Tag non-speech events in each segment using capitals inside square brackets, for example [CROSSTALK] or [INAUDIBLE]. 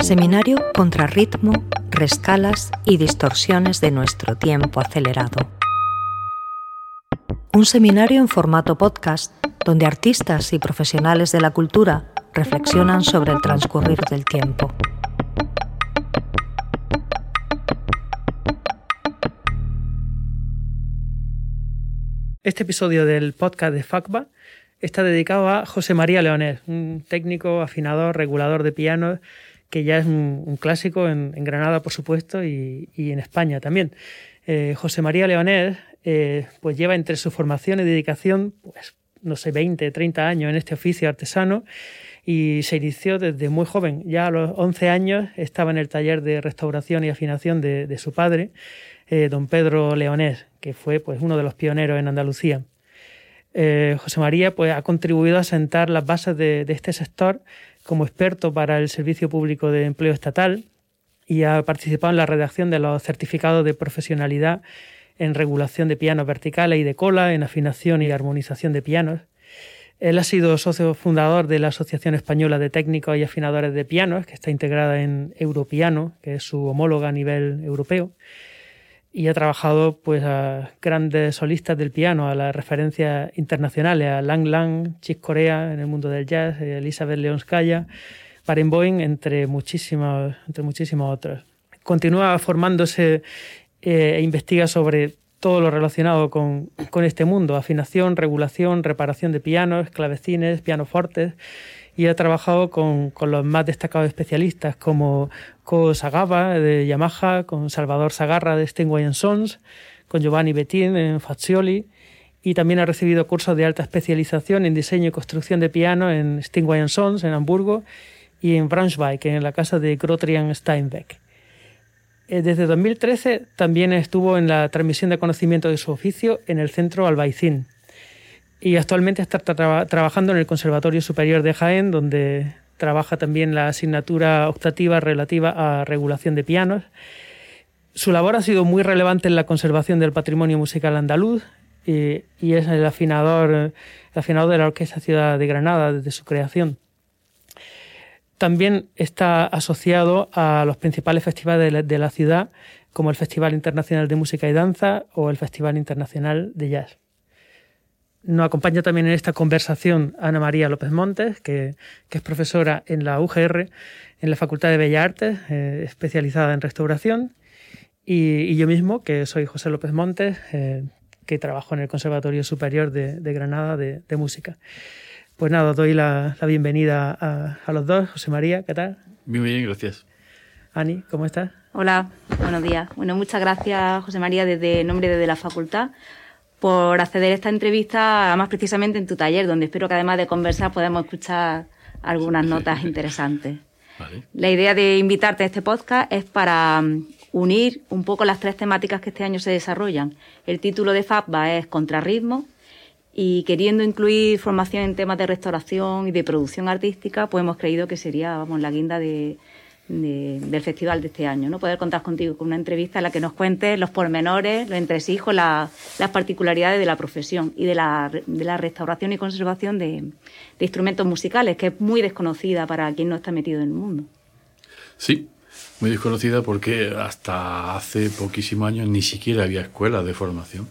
Seminario contra ritmo, rescalas y distorsiones de nuestro tiempo acelerado. Un seminario en formato podcast donde artistas y profesionales de la cultura reflexionan sobre el transcurrir del tiempo. Este episodio del podcast de FACBA está dedicado a José María Leonés, un técnico, afinador, regulador de pianos, que ya es un, clásico en, Granada, por supuesto, y, en España también. Eh, José María Leonés eh, pues lleva entre su formación y dedicación, pues, no sé, 20, 30 años en este oficio artesano y se inició desde muy joven. Ya a los 11 años estaba en el taller de restauración y afinación de, su padre, eh, don Pedro Leonés, que fue pues, uno de los pioneros en Andalucía. Eh, José María pues, ha contribuido a sentar las bases de, este sector como experto para el Servicio Público de Empleo Estatal y ha participado en la redacción de los certificados de profesionalidad en regulación de pianos verticales y de cola, en afinación y armonización de pianos. Él ha sido socio fundador de la Asociación Española de Técnicos y Afinadores de Pianos, que está integrada en Europiano, que es su homóloga a nivel europeo y ha trabajado pues a grandes solistas del piano, a las referencias internacionales, a Lang Lang, Chick Corea en el mundo del jazz, Elizabeth Leonskaya, Barenboim, entre muchísimos, entre muchísimos otros. Continúa formándose eh, e investiga sobre todo lo relacionado con, con, este mundo, afinación, regulación, reparación de pianos, clavecines, pianofortes, y ha trabajado con, con los más destacados especialistas como Ko Sagaba de Yamaha, con Salvador Sagarra de Steinway Sons, con Giovanni Bettin en Fazioli y también ha recibido cursos de alta especialización en diseño y construcción de piano en Steinway Sons en Hamburgo y en Braunschweig, en la casa de Grotrian Steinbeck. Eh, desde 2013 también estuvo en la transmisión de conocimiento de su oficio en el Centro Albaicín, y actualmente está trabajando en el Conservatorio Superior de Jaén, donde trabaja también la asignatura optativa relativa a regulación de pianos. Su labor ha sido muy relevante en la conservación del patrimonio musical andaluz y, es el afinador, el afinador de la Orquesta Ciudad de Granada desde su creación. También está asociado a los principales festivales de la ciudad, como el Festival Internacional de Música y Danza o el Festival Internacional de Jazz. Nos acompaña también en esta conversación Ana María López Montes, que, es profesora en la UGR, en la Facultad de Bellas Artes, eh, especializada en restauración, y, yo mismo, que soy José López Montes, eh, que trabajo en el Conservatorio Superior de, Granada de, Música. Pues nada, doy la, bienvenida a, los dos. José María, ¿qué tal? Muy bien, gracias. Ani, ¿cómo estás? Hola, buenos días. Bueno, muchas gracias, José María, desde nombre de la facultad por acceder a esta entrevista, más precisamente en tu taller, donde espero que además de conversar podamos escuchar algunas notas interesantes. La idea de invitarte a este podcast es para mm, unir un poco las tres temáticas que este año se desarrollan. El título de FAPBA es Contrarritmo y queriendo incluir formación en temas de restauración y de producción artística, pues hemos creído que sería vamos, la guinda de, del festival de este año, ¿no? Poder contar contigo con una entrevista en la que nos cuentes los pormenores, los entresijos, las particularidades de la profesión y de la, de la restauración y conservación de, de, instrumentos musicales, que es muy desconocida para quien no está metido en el mundo. Sí, muy desconocida porque hasta hace poquísimos años ni siquiera había escuelas de formación,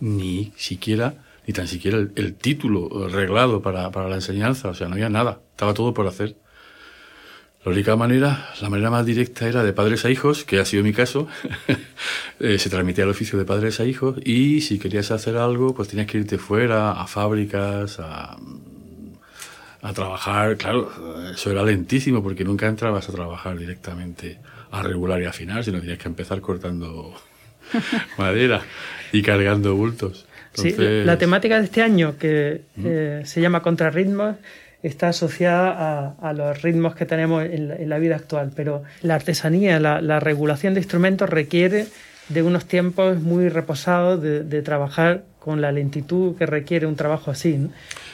ni siquiera, ni tan siquiera el, el título reglado para, para la enseñanza, o sea, no había nada, estaba todo por hacer. La única manera, la manera más directa era de padres a hijos, que ha sido mi caso. [LAUGHS] Eh, se transmitía el oficio de padres a hijos y si querías hacer algo, pues tenías que irte fuera, a fábricas, a, a trabajar. Claro, eso era lentísimo porque nunca entrabas a trabajar directamente a regular y afinar, sino tenías que empezar cortando [LAUGHS] madera y cargando bultos. sí, la temática de este año, que eh, se llama Contrarritmos, está asociada a, los ritmos que tenemos en la, vida actual, pero la artesanía, la, regulación de instrumentos requiere de unos tiempos muy reposados de, trabajar con la lentitud que requiere un trabajo así.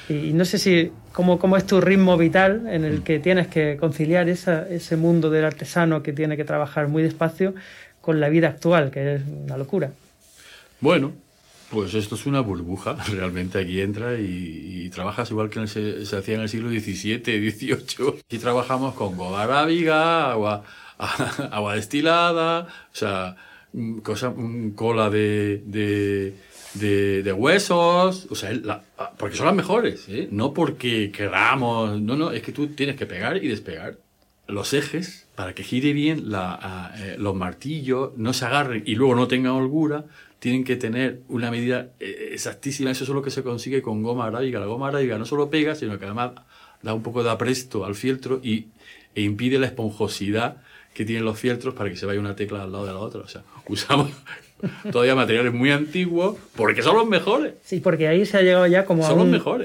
Y, no sé si cómo, cómo, es tu ritmo vital en el que tienes que conciliar ese mundo del artesano que tiene que trabajar muy despacio con la vida actual, que es una locura. Bueno, Pues esto es una burbuja, [LAUGHS] realmente aquí entra y, trabajas igual que se, hacía en el siglo XVII, XVIII. Y trabajamos con arábiga, agua, [LAUGHS] agua destilada, o sea, cosa, cola de, de, de, huesos, o sea, ah, porque son las mejores, ¿eh? no porque queramos, no, no, es que tú tienes que pegar y despegar los ejes para que gire bien la, ah, eh, los martillos, no se agarren y luego no tengan holgura, tienen que tener una medida eh, exactísima. Eso es lo que se consigue con goma arábiga. La goma arábiga no solo pega, sino que además da un poco de apresto al fieltro y, e impide la esponjosidad que tienen los fieltros para que se vaya una tecla al lado de la otra. O sea, [LAUGHS] usamos todavía materiales muy antiguos porque son los mejores. Sí, porque ahí se ha llegado ya como a,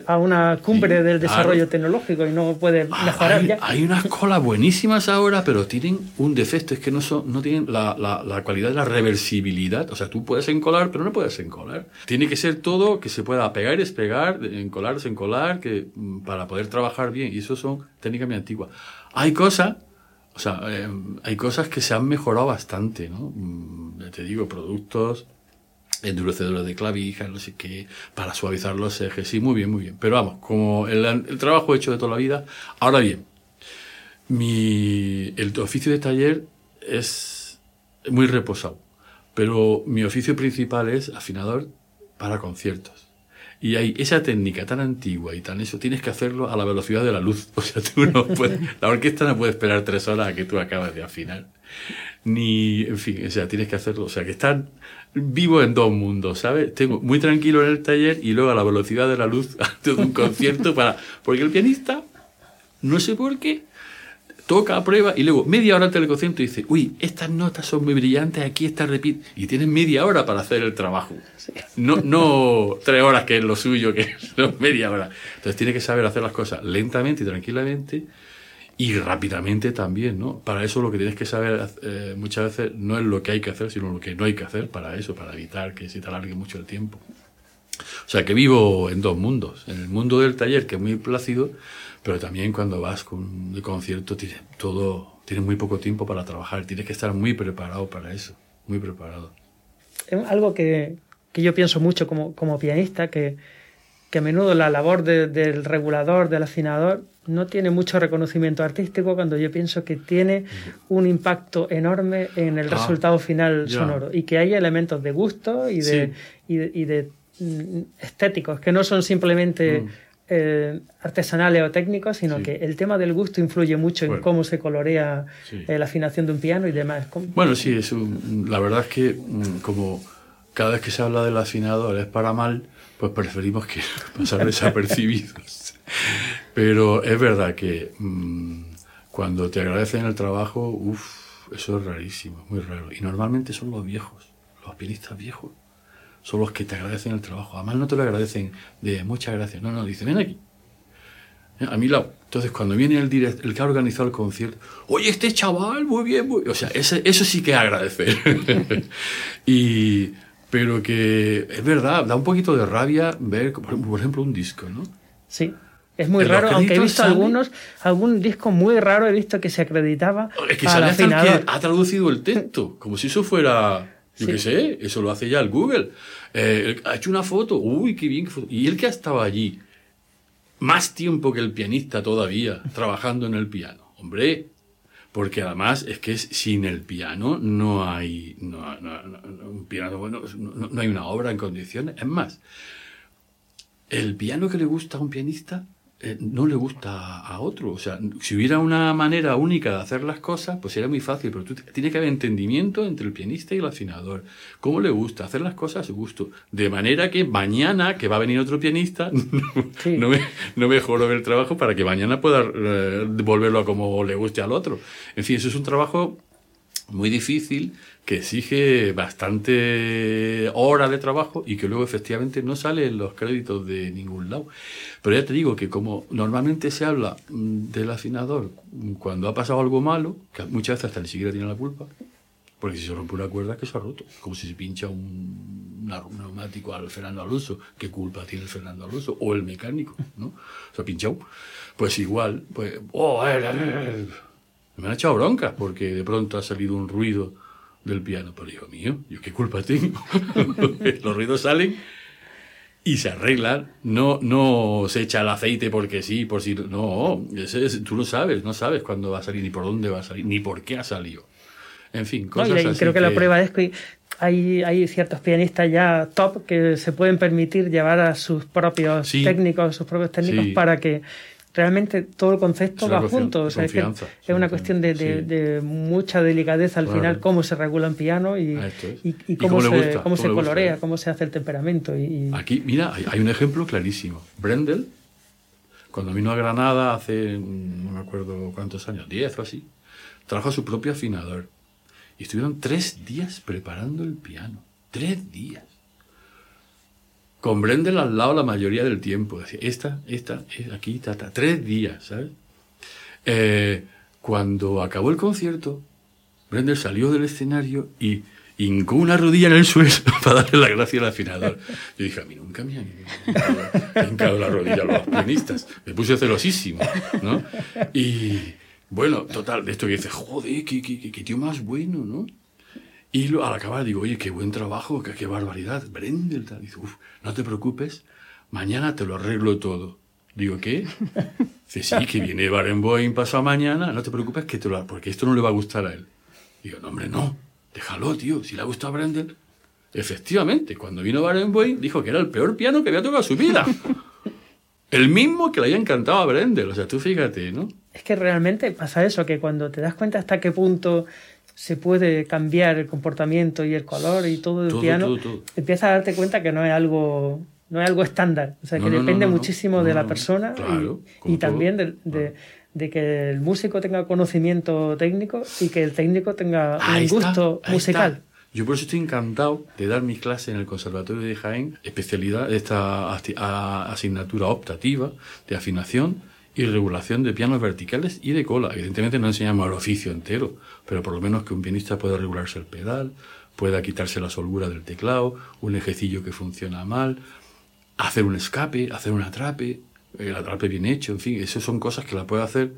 a, una cumbre del desarrollo tecnológico y no puede ah, mejorar hay, ya. Hay unas colas buenísimas ahora, pero tienen un defecto, es que no, son, no tienen la, la, la, cualidad de la reversibilidad. O sea, tú puedes encolar, pero no puedes encolar. Tiene que ser todo que se pueda pegar y despegar, encolar, desencolar, que, mm, para poder trabajar bien. Y eso son técnicas muy antiguas. Hay cosas o sea, eh, hay cosas que se han mejorado bastante, ¿no? Mm, te digo, productos, endurecedores de clavijas, no sé qué, para suavizar los ejes. Sí, muy bien, muy bien. Pero vamos, como el, trabajo hecho de toda la vida. Ahora bien, mi, el oficio de taller es muy reposado, pero mi oficio principal es afinador para conciertos. Y hay esa técnica tan antigua y tan eso, tienes que hacerlo a la velocidad de la luz. [LAUGHS] O sea, tú no puedes, la orquesta no puede esperar tres horas a que tú acabes de afinar. Ni, en fin, o sea, tienes que hacerlo. O sea, que están vivo en dos mundos, ¿sabes? Tengo muy tranquilo en el taller y luego a la velocidad de la luz [LAUGHS] antes de un concierto para, porque el pianista, no sé por qué, toca, prueba y luego media hora antes del concierto dice, uy, estas notas son muy brillantes, aquí está repite. Y tienes media hora para hacer el trabajo. No, no tres horas que es lo suyo, que [LAUGHS] es media hora. Entonces tiene que saber hacer las cosas lentamente y tranquilamente y rápidamente también, ¿no? Para eso lo que tienes que saber eh, muchas veces no es lo que hay que hacer, sino lo que no hay que hacer para eso, para evitar que se te alargue mucho el tiempo. O sea que vivo en dos mundos. En el mundo del taller, que es muy plácido, pero también cuando vas con un concierto tienes todo, tienes muy poco tiempo para trabajar, tienes que estar muy preparado para eso, muy preparado. Es algo que, que yo pienso mucho como, como pianista, que, que, a menudo la labor del regulador, del afinador, no tiene mucho reconocimiento artístico cuando yo pienso que tiene un impacto enorme en el ah, resultado final sonoro y que hay elementos de gusto y de, y de, y de mm, estéticos que no son simplemente... Mm. Eh, artesanales o técnicos, sino que el tema del gusto influye mucho en cómo se colorea eh, la afinación de un piano y demás. Bueno, sí, es la verdad es que mm, como cada vez que se habla del afinador es para mal, pues preferimos que [LAUGHS] pasar desapercibidos. Pero es verdad que mm, cuando te agradecen el trabajo, uff, eso es rarísimo, muy raro. Y normalmente son los viejos, los pianistas viejos son los que te agradecen el trabajo. Además no te lo agradecen de muchas gracias. No, no, dice, ven aquí. Eh, a mi lado. Entonces, cuando viene el, direct, el que ha organizado el concierto, oye, este chaval, muy bien, muy O sea, ese, eso sí que agradecer. [LAUGHS] y, pero que es verdad, da un poquito de rabia ver, por ejemplo, un disco, ¿no? Sí. Es muy raro, aunque he visto algunos, algún disco muy raro he visto que se acreditaba. Es que sale hasta que ha traducido el texto, como si eso fuera yo qué sé, eso lo hace ya el Google. Eh, ha hecho una foto, uy, qué bien. Y él que ha estado allí más tiempo que el pianista todavía, trabajando en el piano. Hombre, porque además es que sin el piano no hay, no, un piano, bueno, no hay una obra en condiciones. Es más, el piano que le gusta a un pianista eh, no le gusta a otro. O sea, si hubiera una manera única de hacer las cosas, pues sería muy fácil, pero tú, tiene que haber entendimiento entre el pianista y el afinador. ¿Cómo le gusta? Hacer las cosas a su gusto. De manera que mañana, que va a venir otro pianista, [LAUGHS] no, me, no mejoro el trabajo para que mañana pueda eh, devolverlo a como le guste al otro. En fin, eso es un trabajo muy difícil que exige bastante hora de trabajo y que luego efectivamente no sale en los créditos de ningún lado. Pero ya te digo que como normalmente se habla mm, del afinador cuando ha pasado algo malo, que muchas veces hasta ni siquiera tiene la culpa, porque si se rompe una cuerda que se ha roto, como si se pincha un, neumático al Fernando Alonso, ¿qué culpa tiene el Fernando Alonso? O el mecánico, ¿no? Se ha pinchado. Pues igual, pues, oh, eh, eh, eh, me han echado broncas porque de pronto ha salido un ruido del piano. Pero hijo mío, ¿yo qué culpa tengo? [LAUGHS] Los ruidos salen y se arreglan. No, no se echa el aceite porque sí, por si. No, ese tú lo sabes, no sabes cuándo va a salir, ni por dónde va a salir, ni por qué ha salido. En fin, cosas no, y así creo que, la prueba es que hay, hay ciertos pianistas ya top que se pueden permitir llevar a sus propios técnicos, sus propios técnicos para que realmente todo el concepto va junto. O sea, es, es, una cuestión de, de, mucha delicadeza al final, cómo se regula un piano y, y, cómo, se, cómo, se colorea, cómo se hace el temperamento. Y, Aquí, mira, hay, un ejemplo clarísimo. Brendel, cuando vino a Granada hace, no me acuerdo cuántos años, 10 o así, trajo su propio afinador. Y estuvieron tres días preparando el piano. Tres días con al lado la mayoría del tiempo. Decía, esta, esta, aquí, tata, tres días, ¿sabes? Eh, cuando acabó el concierto, Brendel salió del escenario y hincó una rodilla en el suelo [LAUGHS] para darle la gracia al afinador. Yo dije, a mí nunca me han hincado la rodilla a los pianistas. Me puse celosísimo, ¿no? Y bueno, total, de esto que dice, joder, qué, qué, qué tío más bueno, ¿no? Y al acabar digo, oye, qué buen trabajo, qué, qué barbaridad. Brendel, dice, uff, no te preocupes, mañana te lo arreglo todo. Digo, ¿qué? Dice, sí, que viene Barenboim pasado mañana, no te preocupes, que te lo porque esto no le va a gustar a él. Digo, no, hombre, no, déjalo, tío, si le ha gustado a Brendel. Efectivamente, cuando vino Barenboim, dijo que era el peor piano que había tocado su vida. El mismo que le había encantado a Brendel, o sea, tú fíjate, ¿no? Es que realmente pasa eso, que cuando te das cuenta hasta qué punto se puede cambiar el comportamiento y el color y todo el piano, empiezas a darte cuenta que no es algo no es algo estándar, o sea, que depende muchísimo de la persona y, también de, que el músico tenga conocimiento técnico y que el técnico tenga un gusto musical. Yo por eso estoy encantado de dar mis clases en el Conservatorio de Jaén, especialidad, esta asignatura optativa de afinación y regulación de pianos verticales y de cola. Evidentemente no enseñamos el oficio entero, pero por lo menos que un pianista pueda regularse el pedal, pueda quitarse la soltura del teclado, un ejecillo que funciona mal, hacer un escape, hacer un atrape, el atrape bien hecho, en fin, esas son cosas que la puede hacer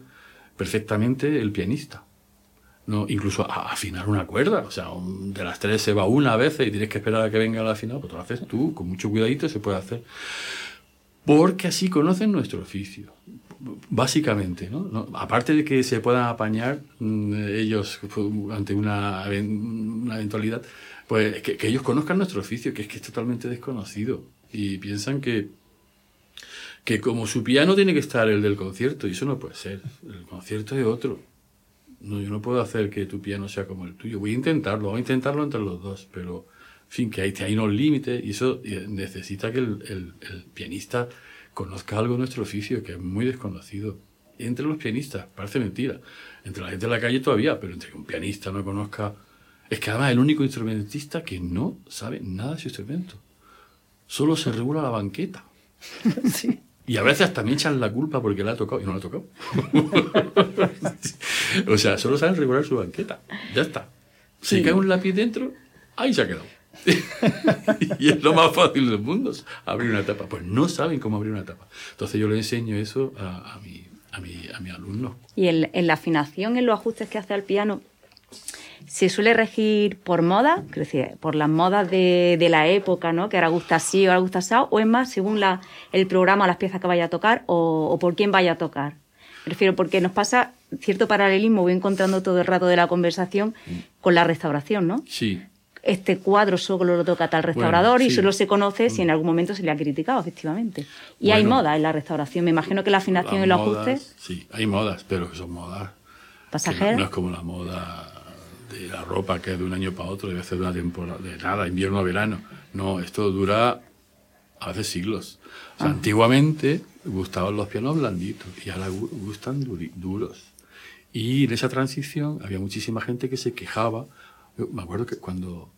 perfectamente el pianista. No, incluso afinar una cuerda, o sea, de las tres se va una vez y tienes que esperar a que venga la afinado, pues lo haces tú, con mucho cuidadito se puede hacer. Porque así conocen nuestro oficio básicamente, ¿no? Aparte de que se puedan apañar mm, ellos ante una, eventualidad, pues que, ellos conozcan nuestro oficio, que es que es totalmente desconocido. Y piensan que, que como su piano tiene que estar el del concierto, y eso no puede ser. El concierto es otro. No, yo no puedo hacer que tu piano sea como el tuyo. Voy a intentarlo, voy a intentarlo entre los dos, pero, en fin, que hay, hay unos límites y eso necesita que el, el pianista conozca algo de nuestro oficio que es muy desconocido. Entre los pianistas, parece mentira. Entre la gente de la calle todavía, pero entre que un pianista no conozca... Es que además es el único instrumentista que no sabe nada de su instrumento. Solo se regula la banqueta. [LAUGHS] Sí. Y a veces hasta me echan la culpa porque la ha tocado y no la ha tocado. [LAUGHS] o sea, solo saben regular su banqueta. Ya está. Si cae un lápiz dentro, ahí se ha quedado. [LAUGHS] y es lo más fácil del mundo, abrir una tapa. Pues no saben cómo abrir una tapa. Entonces yo le enseño eso a, a, mi, a, mi, a mi alumno. ¿Y en, en, la afinación, en los ajustes que hace al piano, se suele regir por moda, por las modas de, de, la época, ¿no? Que ahora gusta así o ahora gusta así, o es más según la, el programa, las piezas que vaya a tocar o, o por quién vaya a tocar? Prefiero porque nos pasa cierto paralelismo, voy encontrando todo el rato de la conversación con la restauración, ¿no? Sí este cuadro solo lo toca tal restaurador y solo se conoce si en mm. algún momento se le ha criticado, efectivamente. Y hay modas en la restauración. Me imagino que la afinación y los ajustes. Sí, hay modas, pero que son modas. ¿Pasajeras? No, es como la moda de la ropa que es de un año para otro, debe ser de una temporada, de nada, invierno a verano. No, esto dura hace siglos. Ah. Antiguamente gustaban los pianos blanditos y ahora gustan duros. Y en esa transición había muchísima gente que se quejaba me acuerdo que cuando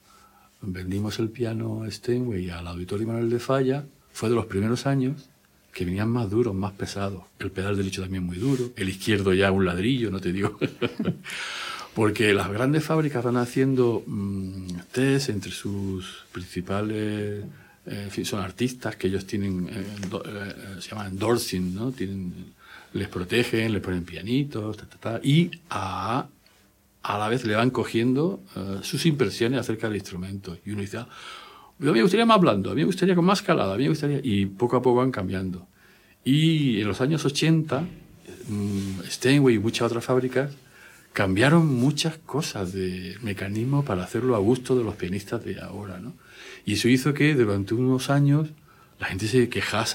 vendimos el piano Steinway al Auditorio Manuel de Falla, fue de los primeros años que venían más duros, más pesados. El pedal derecho también muy duro, el izquierdo ya un ladrillo, no te digo. [LAUGHS] Porque las grandes fábricas van haciendo mm, test entre sus principales, eh, son artistas que ellos tienen, eh, eh, se llaman endorsing, ¿no? Tienen, les protegen, les ponen pianitos, ta, ta, ta, y a a la vez le van cogiendo eh, sus impresiones acerca del instrumento. Y uno dice, ah, a mí me gustaría más blando, a mí me gustaría con más calada, a mí me gustaría... Y poco a poco van cambiando. Y en los años 80, mmm, Steinway y muchas otras fábricas cambiaron muchas cosas de mecanismo para hacerlo a gusto de los pianistas de ahora, ¿no? Y eso hizo que durante unos años la gente se quejaba,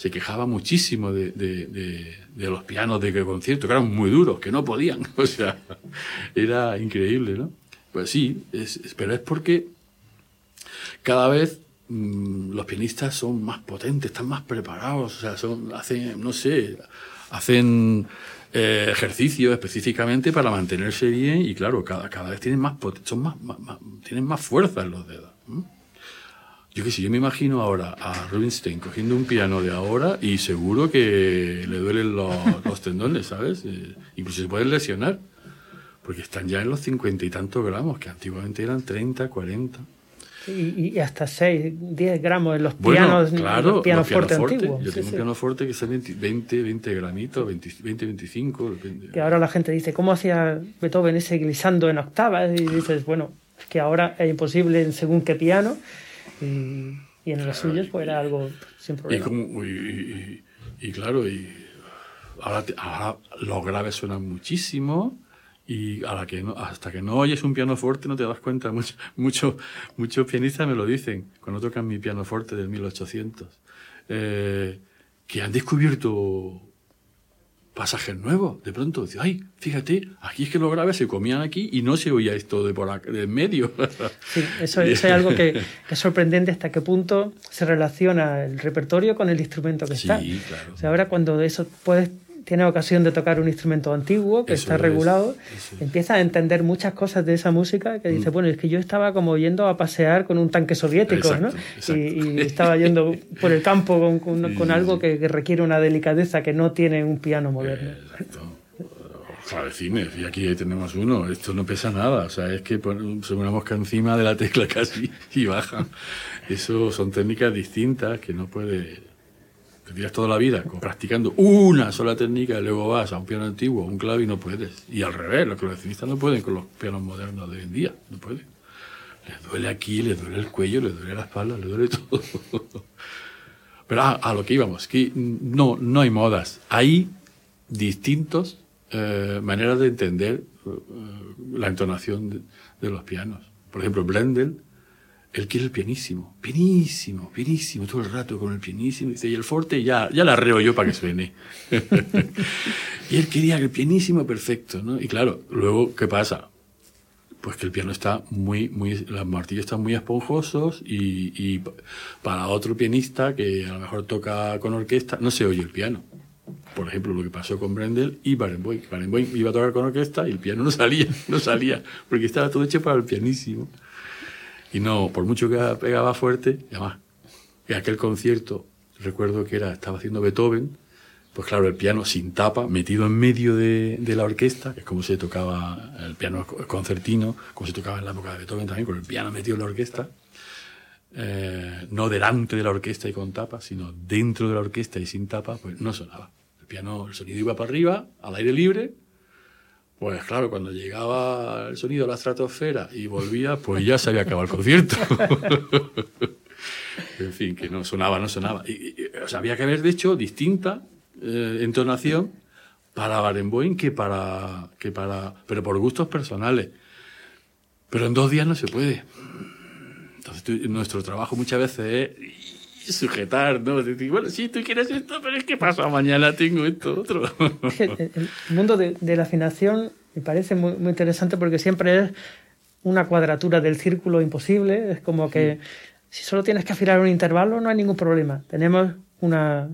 se quejaba muchísimo de, de, de, de los pianos de concierto, que eran muy duros, que no podían. [LAUGHS] O sea, era increíble, ¿no? Pues sí, es, pero es porque cada vez mmm, los pianistas son más potentes, están más preparados, o sea, son, hacen, no sé, hacen eh, ejercicios específicamente para mantenerse bien y claro, cada, cada vez tienen más, son más, más, más, tienen más fuerza en los dedos. Yo que sé, yo me imagino ahora a Rubinstein cogiendo un piano de ahora y seguro que le duelen los, [LAUGHS] los tendones, ¿sabes? Eh, incluso se pueden lesionar, porque están ya en los cincuenta y tantos gramos, que antiguamente eran 30, 40. Y, y, hasta 6, 10 gramos en los pianos, bueno, claro, los pianos forte. antiguos. Yo Sí, tengo sí. un piano fuerte que sale 20, 20 gramitos, 20, 20 25. depende. Que ahora la gente dice, ¿cómo hacía Beethoven ese glissando en octavas? Y dices, bueno, es que ahora es imposible en según qué piano. Y, y en los suyos pues era algo sin Y, problema. como, y, claro, y ahora, te- ahora los graves suenan muchísimo y a la que no, hasta que no oyes un piano fuerte no te das cuenta. [LAUGHS] Mucho, mucho- muchos pianistas me lo dicen cuando tocan mi piano fuerte del 1800, eh, que han descubierto pasajes nuevos. De pronto, dice, ay, fíjate, aquí es que los graves se comían aquí y no se oía esto de por acá, de en medio. [LAUGHS] Sí, eso, eso es algo que, [LAUGHS] que es sorprendente hasta qué punto se relaciona el repertorio con el instrumento que está. Sí, claro. O sea, ahora cuando eso puedes tienes ocasión de tocar un instrumento antiguo que Eso está es, regulado, es. empiezas a entender muchas cosas de esa música que dices, Mm. bueno, es que yo estaba como yendo a pasear con un tanque soviético, Exacto, ¿no? exacto. Y, y [LAUGHS] estaba yendo por el campo con, con- algo que, que requiere una delicadeza que no tiene un piano moderno. Exacto. Clavecines, y aquí tenemos uno, esto no pesa nada, o sea, es que se una mosca encima de la tecla [LAUGHS] casi y baja. Eso son técnicas distintas que no puede... Te tiras toda la vida practicando una sola técnica y luego vas a un piano antiguo, a un clave y no puedes. Y al revés, los clavecinistas no pueden con los pianos modernos de hoy en día, no pueden. Les duele aquí, les duele el cuello, les duele la espalda, les duele [LAUGHS] todo. Pero a, a lo que íbamos, que no, no hay modas. Hay distintos eh, maneras de entender eh, la entonación de, de los pianos. Por ejemplo, Blendel, él quiere el pianísimo, pianísimo, pianísimo, todo el rato con el pianísimo. Dice, y el forte ya, ya la arreo yo para que suene. [LAUGHS] y él quería el pianísimo perfecto, ¿no? Y claro, luego, ¿qué pasa? Pues que el piano está muy, muy, los martillos están muy esponjosos y, y para otro pianista que a lo mejor toca con orquesta, no se oye el piano. Por ejemplo, lo que pasó con Brendel y Barenboim. Barenboim iba a tocar con orquesta y el piano no salía, no salía, porque estaba todo hecho para el pianísimo. Y no, por mucho que pegaba fuerte, y además, en aquel concierto, recuerdo que era, estaba haciendo Beethoven, pues claro, el piano sin tapa, metido en medio de, de la orquesta, que es como se tocaba el piano concertino, como se tocaba en la época de Beethoven también, con el piano metido en la orquesta, eh, no delante de la orquesta y con tapa, sino dentro de la orquesta y sin tapa, pues no sonaba. El piano, el sonido iba para arriba, al aire libre, pues claro, cuando llegaba el sonido a la estratosfera y volvía, pues ya se había acabado el concierto. [LAUGHS] en fin, que no sonaba, no sonaba. O sea, había que haber, de hecho, distinta eh, entonación para Barenboim que para, que para... Pero por gustos personales. Pero en dos días no se puede. Entonces, nuestro trabajo muchas veces es [LAUGHS] sujetar, ¿no? Decir, bueno, sí, tú quieres esto, pero es que pasa mañana tengo esto otro. [LAUGHS] El, el mundo de, de la afinación me parece muy, muy interesante porque siempre es una cuadratura del círculo imposible. Es como que si solo tienes que afinar un intervalo no hay ningún problema. Tenemos una,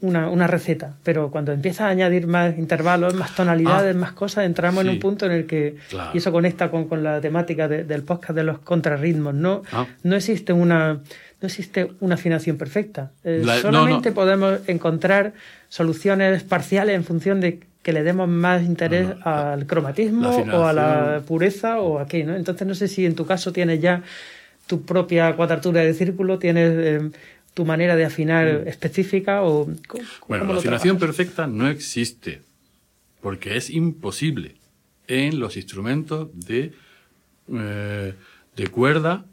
una, una receta. Pero cuando empiezas a añadir más intervalos, más tonalidades, Ah, más cosas, entramos en un punto en el que... Claro. Y eso conecta con, con la temática de- del podcast de los contrarritmos. No, Ah. no existe una... No existe una afinación perfecta. Eh, La- solamente no. podemos encontrar soluciones parciales en función de que le demos más interés No, al cromatismo o a la pureza o a qué, ¿no? Entonces no sé si en tu caso tienes ya tu propia cuadratura de círculo, tienes eh, tu manera de afinar específica o ¿cómo- Bueno, cómo la afinación trabajas? perfecta no existe, porque es imposible. en los instrumentos de, eh, de cuerda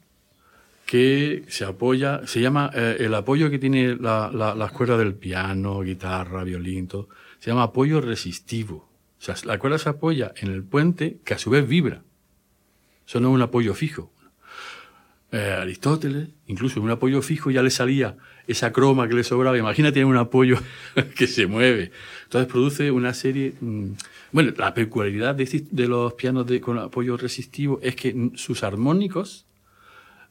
que se apoya, se llama eh, el apoyo que tiene la, la, las cuerdas del piano, guitarra, violín, todo, se llama apoyo resistivo. O sea, la cuerda se apoya en el puente que a su vez vibra. Eso no es un apoyo fijo. Eh, Aristóteles, incluso en un apoyo fijo ya le salía esa croma que le sobraba. Imagina tener un apoyo [LAUGHS] que se mueve. Entonces produce una serie. mm, bueno, la peculiaridad de, de los pianos de, con apoyo resistivo es que sus armónicos,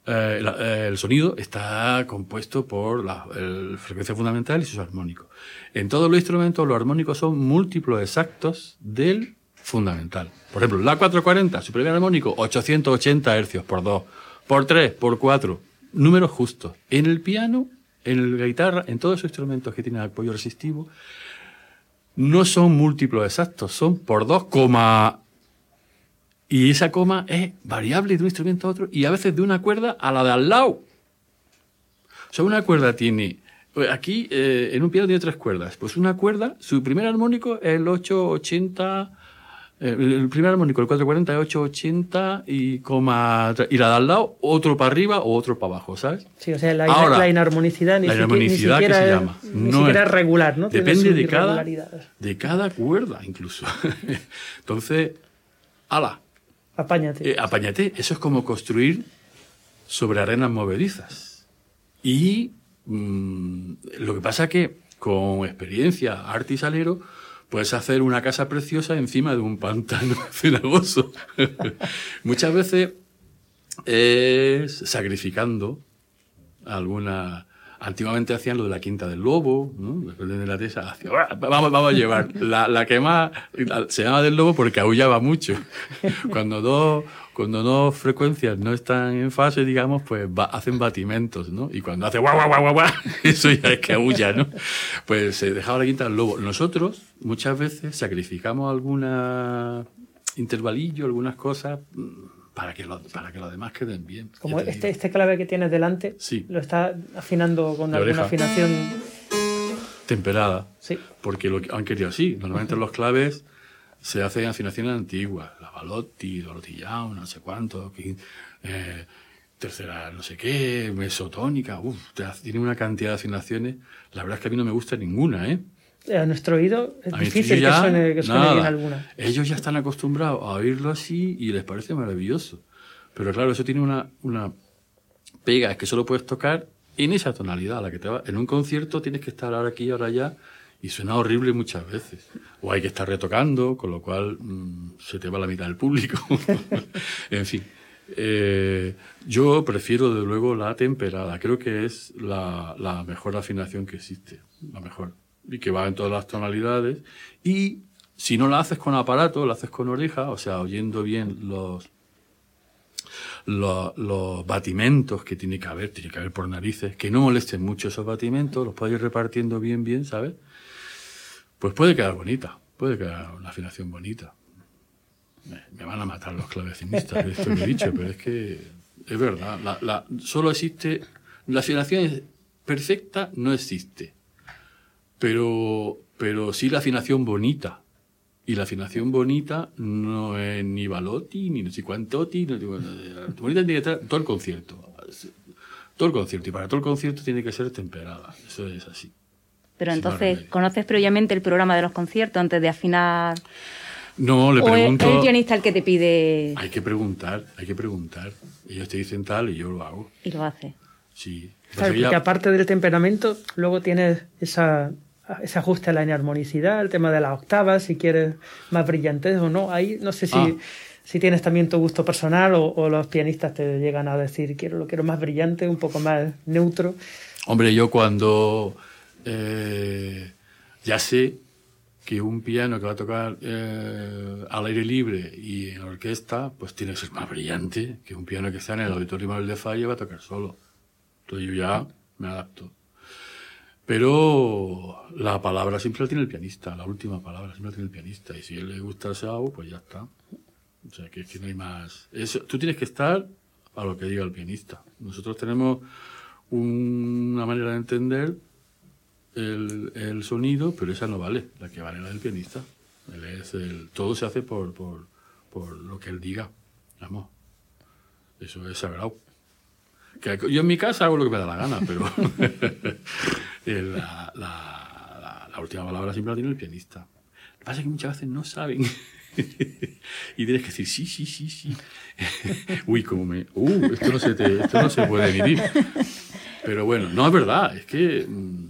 eh, eh, el sonido está compuesto por la el frecuencia fundamental y sus armónicos. En todos los instrumentos, los armónicos son múltiplos exactos del fundamental. Por ejemplo, la 440, su primer armónico, 880 hercios por 2, por 3, por 4, números justos. En el piano, en la guitarra, en todos esos instrumentos que tienen apoyo resistivo, no son múltiplos exactos, son por 2, coma y esa coma es variable de un instrumento a otro y a veces de una cuerda a la de al lado. O sea, una cuerda tiene. pues Aquí eh, en un piano tiene tres cuerdas. Pues una cuerda, su primer armónico es el 880. eh, el primer armónico, el 440 es 880 y coma. Y la de al lado, otro para arriba o otro para abajo, ¿sabes? Sí, o sea, la, Ahora, la inarmonicidad ni, la siquiera- inarmonicidad ni que siquiera, se es, llama. ni No siquiera es- regular, ¿no? Depende de cada, de cada cuerda, incluso. [LAUGHS] Entonces, ala, Apáñate. eh, apáñate, eso es como construir sobre arenas movedizas. Y mm, lo que pasa que con experiencia artisalero puedes hacer una casa preciosa encima de un pantano [LAUGHS] cenagoso. [LAUGHS] Muchas veces es sacrificando alguna... Antiguamente hacían lo de la quinta del lobo, ¿no? Después de la tesa, hacía, "Ah, vamos, vamos a llevar la, la que más se llama del lobo porque aullaba mucho. Cuando dos, cuando dos frecuencias no están en fase, digamos, pues va- hacen batimentos, ¿no? Y cuando hace guau, guau, guau, guau, eso ya es que aulla, ¿no? Pues se dejaba la quinta del lobo. Nosotros muchas veces sacrificamos alguna intervalillo, algunas cosas para que los, para que los demás queden bien. Como este, este clave que tienes delante, Sí. lo está afinando con alguna oreja. afinación. temperada. Sí. Porque lo han querido así. Normalmente los claves se hacen afinaciones antiguas. La Balotti, Dorotillao, no sé cuánto. eh, tercera no sé qué, mesotónica. Uf, tiene una cantidad de afinaciones. La verdad es que a mí no me gusta ninguna, ¿eh? A nuestro oído es A difícil ya, que suene, que suene bien alguna. Ellos ya están acostumbrados a oírlo así y les parece maravilloso. Pero claro, eso tiene una, una pega, es que solo puedes tocar en esa tonalidad a la que te va. En un concierto tienes que estar ahora aquí, ahora allá, y suena horrible muchas veces. O hay que estar retocando, con lo cual mm, se te va la mitad del público. [LAUGHS] en fin. eh, yo prefiero, de luego, la temperada. Creo que es la, la mejor afinación que existe. La mejor. Y que va en todas las tonalidades. Y si no la haces con aparato, la haces con oreja, o sea, oyendo bien los, los, los batimentos que tiene que haber, tiene que haber por narices, que no molesten mucho esos batimentos, los puedes ir repartiendo bien, bien, ¿sabes? Pues puede quedar bonita, puede quedar una afinación bonita. Me, van a matar los clavecinistas de esto que he dicho, pero es que es verdad. La, la- solo existe. La afinación perfecta no existe. Pero, pero sí la afinación bonita. Y la afinación bonita no es ni Balotti, ni no sé cuántotti, no, [LAUGHS] bonita tiene que estar todo el concierto. Todo el concierto. Y para todo el concierto tiene que ser temperada. Eso es así. Pero Sin entonces. ¿conoces previamente el programa de los conciertos antes de afinar? No, le ¿O es pregunto. el pianista el que te pide Hay que preguntar, hay que preguntar. Ellos te dicen tal y yo lo hago. y lo hace? Sí. Claro, ya- porque aparte del temperamento, luego tienes esa, ese ajuste a la inarmonicidad, el tema de las octavas, si quieres más brillantes o no. Ahí no sé si, Ah. si tienes también tu gusto personal o, o los pianistas te llegan a decir quiero lo quiero más brillante, un poco más neutro. Hombre, yo cuando eh, ya sé que un piano que va a tocar eh, al aire libre y en orquesta, pues tiene que ser más brillante que un piano que está en el Auditorio Manuel de Falla y va a tocar solo. Entonces yo ya me adapto. Pero la palabra siempre la tiene el pianista, la última palabra siempre la tiene el pianista. Y si él le gusta el sao, pues ya está. O sea, que, que no hay más. Eso, tú tienes que estar a lo que diga el pianista. Nosotros tenemos una manera de entender el, sonido, pero esa no vale. La que vale la del pianista. Él es el, todo se hace por, por, por lo que él diga. Vamos, eso es sagrado. Yo en mi casa hago lo que me da la gana, pero [LAUGHS] la, última palabra siempre la tiene el pianista. Lo que pasa es que muchas veces no saben. [LAUGHS] y tienes que decir, sí, sí, sí, sí. [LAUGHS] Uy, como me... Uh, esto no se, te, esto no se puede vivir. Pero bueno, no es verdad, es que... Mm,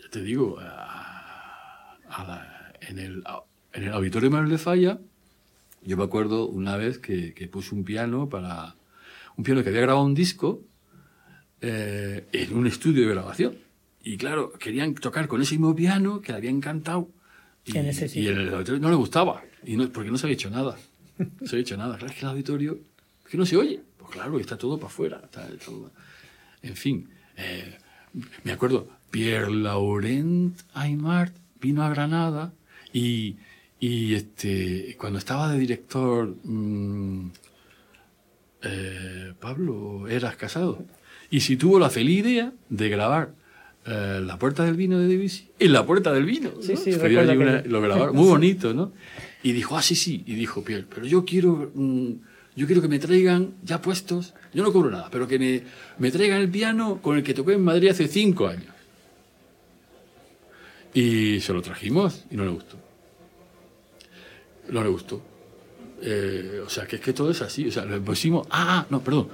ya te digo, en, el, en el auditorio Manuel de Falla, yo me acuerdo una vez que puse un piano para un piano que había grabado un disco eh, en un estudio de grabación. Y claro, querían tocar con ese mismo piano que le había encantado. Y, en ese y el auditorio no le gustaba, y no, porque no se había hecho nada. No se había hecho nada. Claro, es que el auditorio es que no se oye. Pues claro, está todo para afuera. En fin, eh, me acuerdo, Pierre Laurent Aymart vino a Granada y, y este, cuando estaba de director mmm, eh, Pablo, eras casado. Y si tuvo la feliz idea de grabar eh, La Puerta del Vino de Debussy en La Puerta del Vino. Sí, sí, lo grabaron, muy bonito, ¿no? Y dijo, ah, sí, sí. Y dijo, Pierre, pero yo quiero, mm, yo quiero que me traigan ya puestos, yo no cobro nada, pero que me, me traigan el piano con el que toqué en Madrid hace cinco años. Y se lo trajimos y no le gustó. No le gustó. Eh, o sea, que es que todo es así. O sea, lo pusimos. Ah, no, perdón.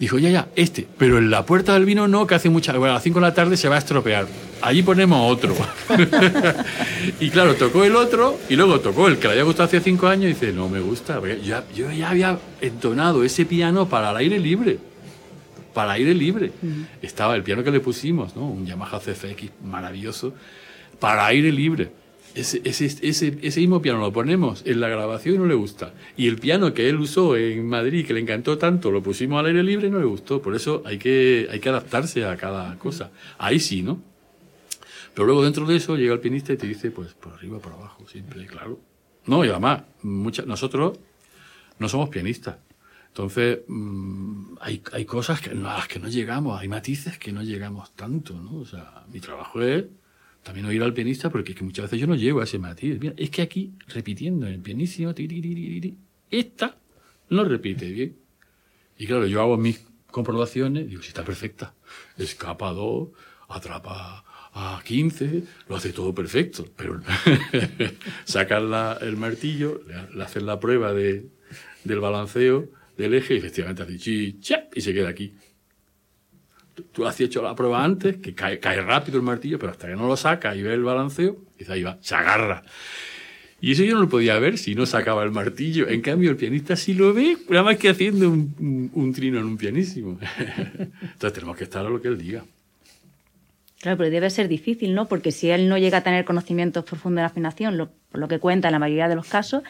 Dijo, ya, ya, este. Pero en la puerta del vino no, que hace mucha. Bueno, a las 5 de la tarde se va a estropear. Allí ponemos otro. [LAUGHS] y claro, tocó el otro y luego tocó el que le había gustado hace 5 años y dice, no me gusta. Yo, yo ya había entonado ese piano para el aire libre. Para aire libre. Estaba el piano que le pusimos, ¿no? Un Yamaha CFX maravilloso. Para aire libre. Ese, ese, ese, ese, mismo piano lo ponemos en la grabación y no le gusta. Y el piano que él usó en Madrid, que le encantó tanto, lo pusimos al aire libre y no le gustó. Por eso hay que, hay que adaptarse a cada cosa. Ahí sí, ¿no? Pero luego dentro de eso llega el pianista y te dice, pues por arriba, por abajo, siempre, claro. No, y además, nosotros no somos pianistas. Entonces, mm, hay, hay cosas que, a las que no llegamos, hay matices que no llegamos tanto, ¿no? O sea, mi trabajo es también oír al pianista porque es que muchas veces yo no llego a ese matiz. Mira, es que aquí, repitiendo en el pianísimo, esta no repite bien. Y claro, yo hago mis comprobaciones, digo, si está perfecta, escapa a dos, atrapa a 15, lo hace todo perfecto, pero [LAUGHS] sacar el martillo, le, hacen la prueba de, del balanceo del eje y efectivamente hace chi, y se queda aquí tú has hecho la prueba antes, que cae, rápido el martillo, pero hasta que no lo saca y ve el balanceo, dice, ahí va, se agarra. Y eso yo no lo podía ver si no sacaba el martillo. En cambio, el pianista sí lo ve, nada más que haciendo un, trino en un pianísimo. [LAUGHS] Entonces tenemos que estar a lo que él diga. Claro, pero debe ser difícil, ¿no? Porque si él no llega a tener conocimientos profundos de la afinación, lo, por lo que cuenta en la mayoría de los casos,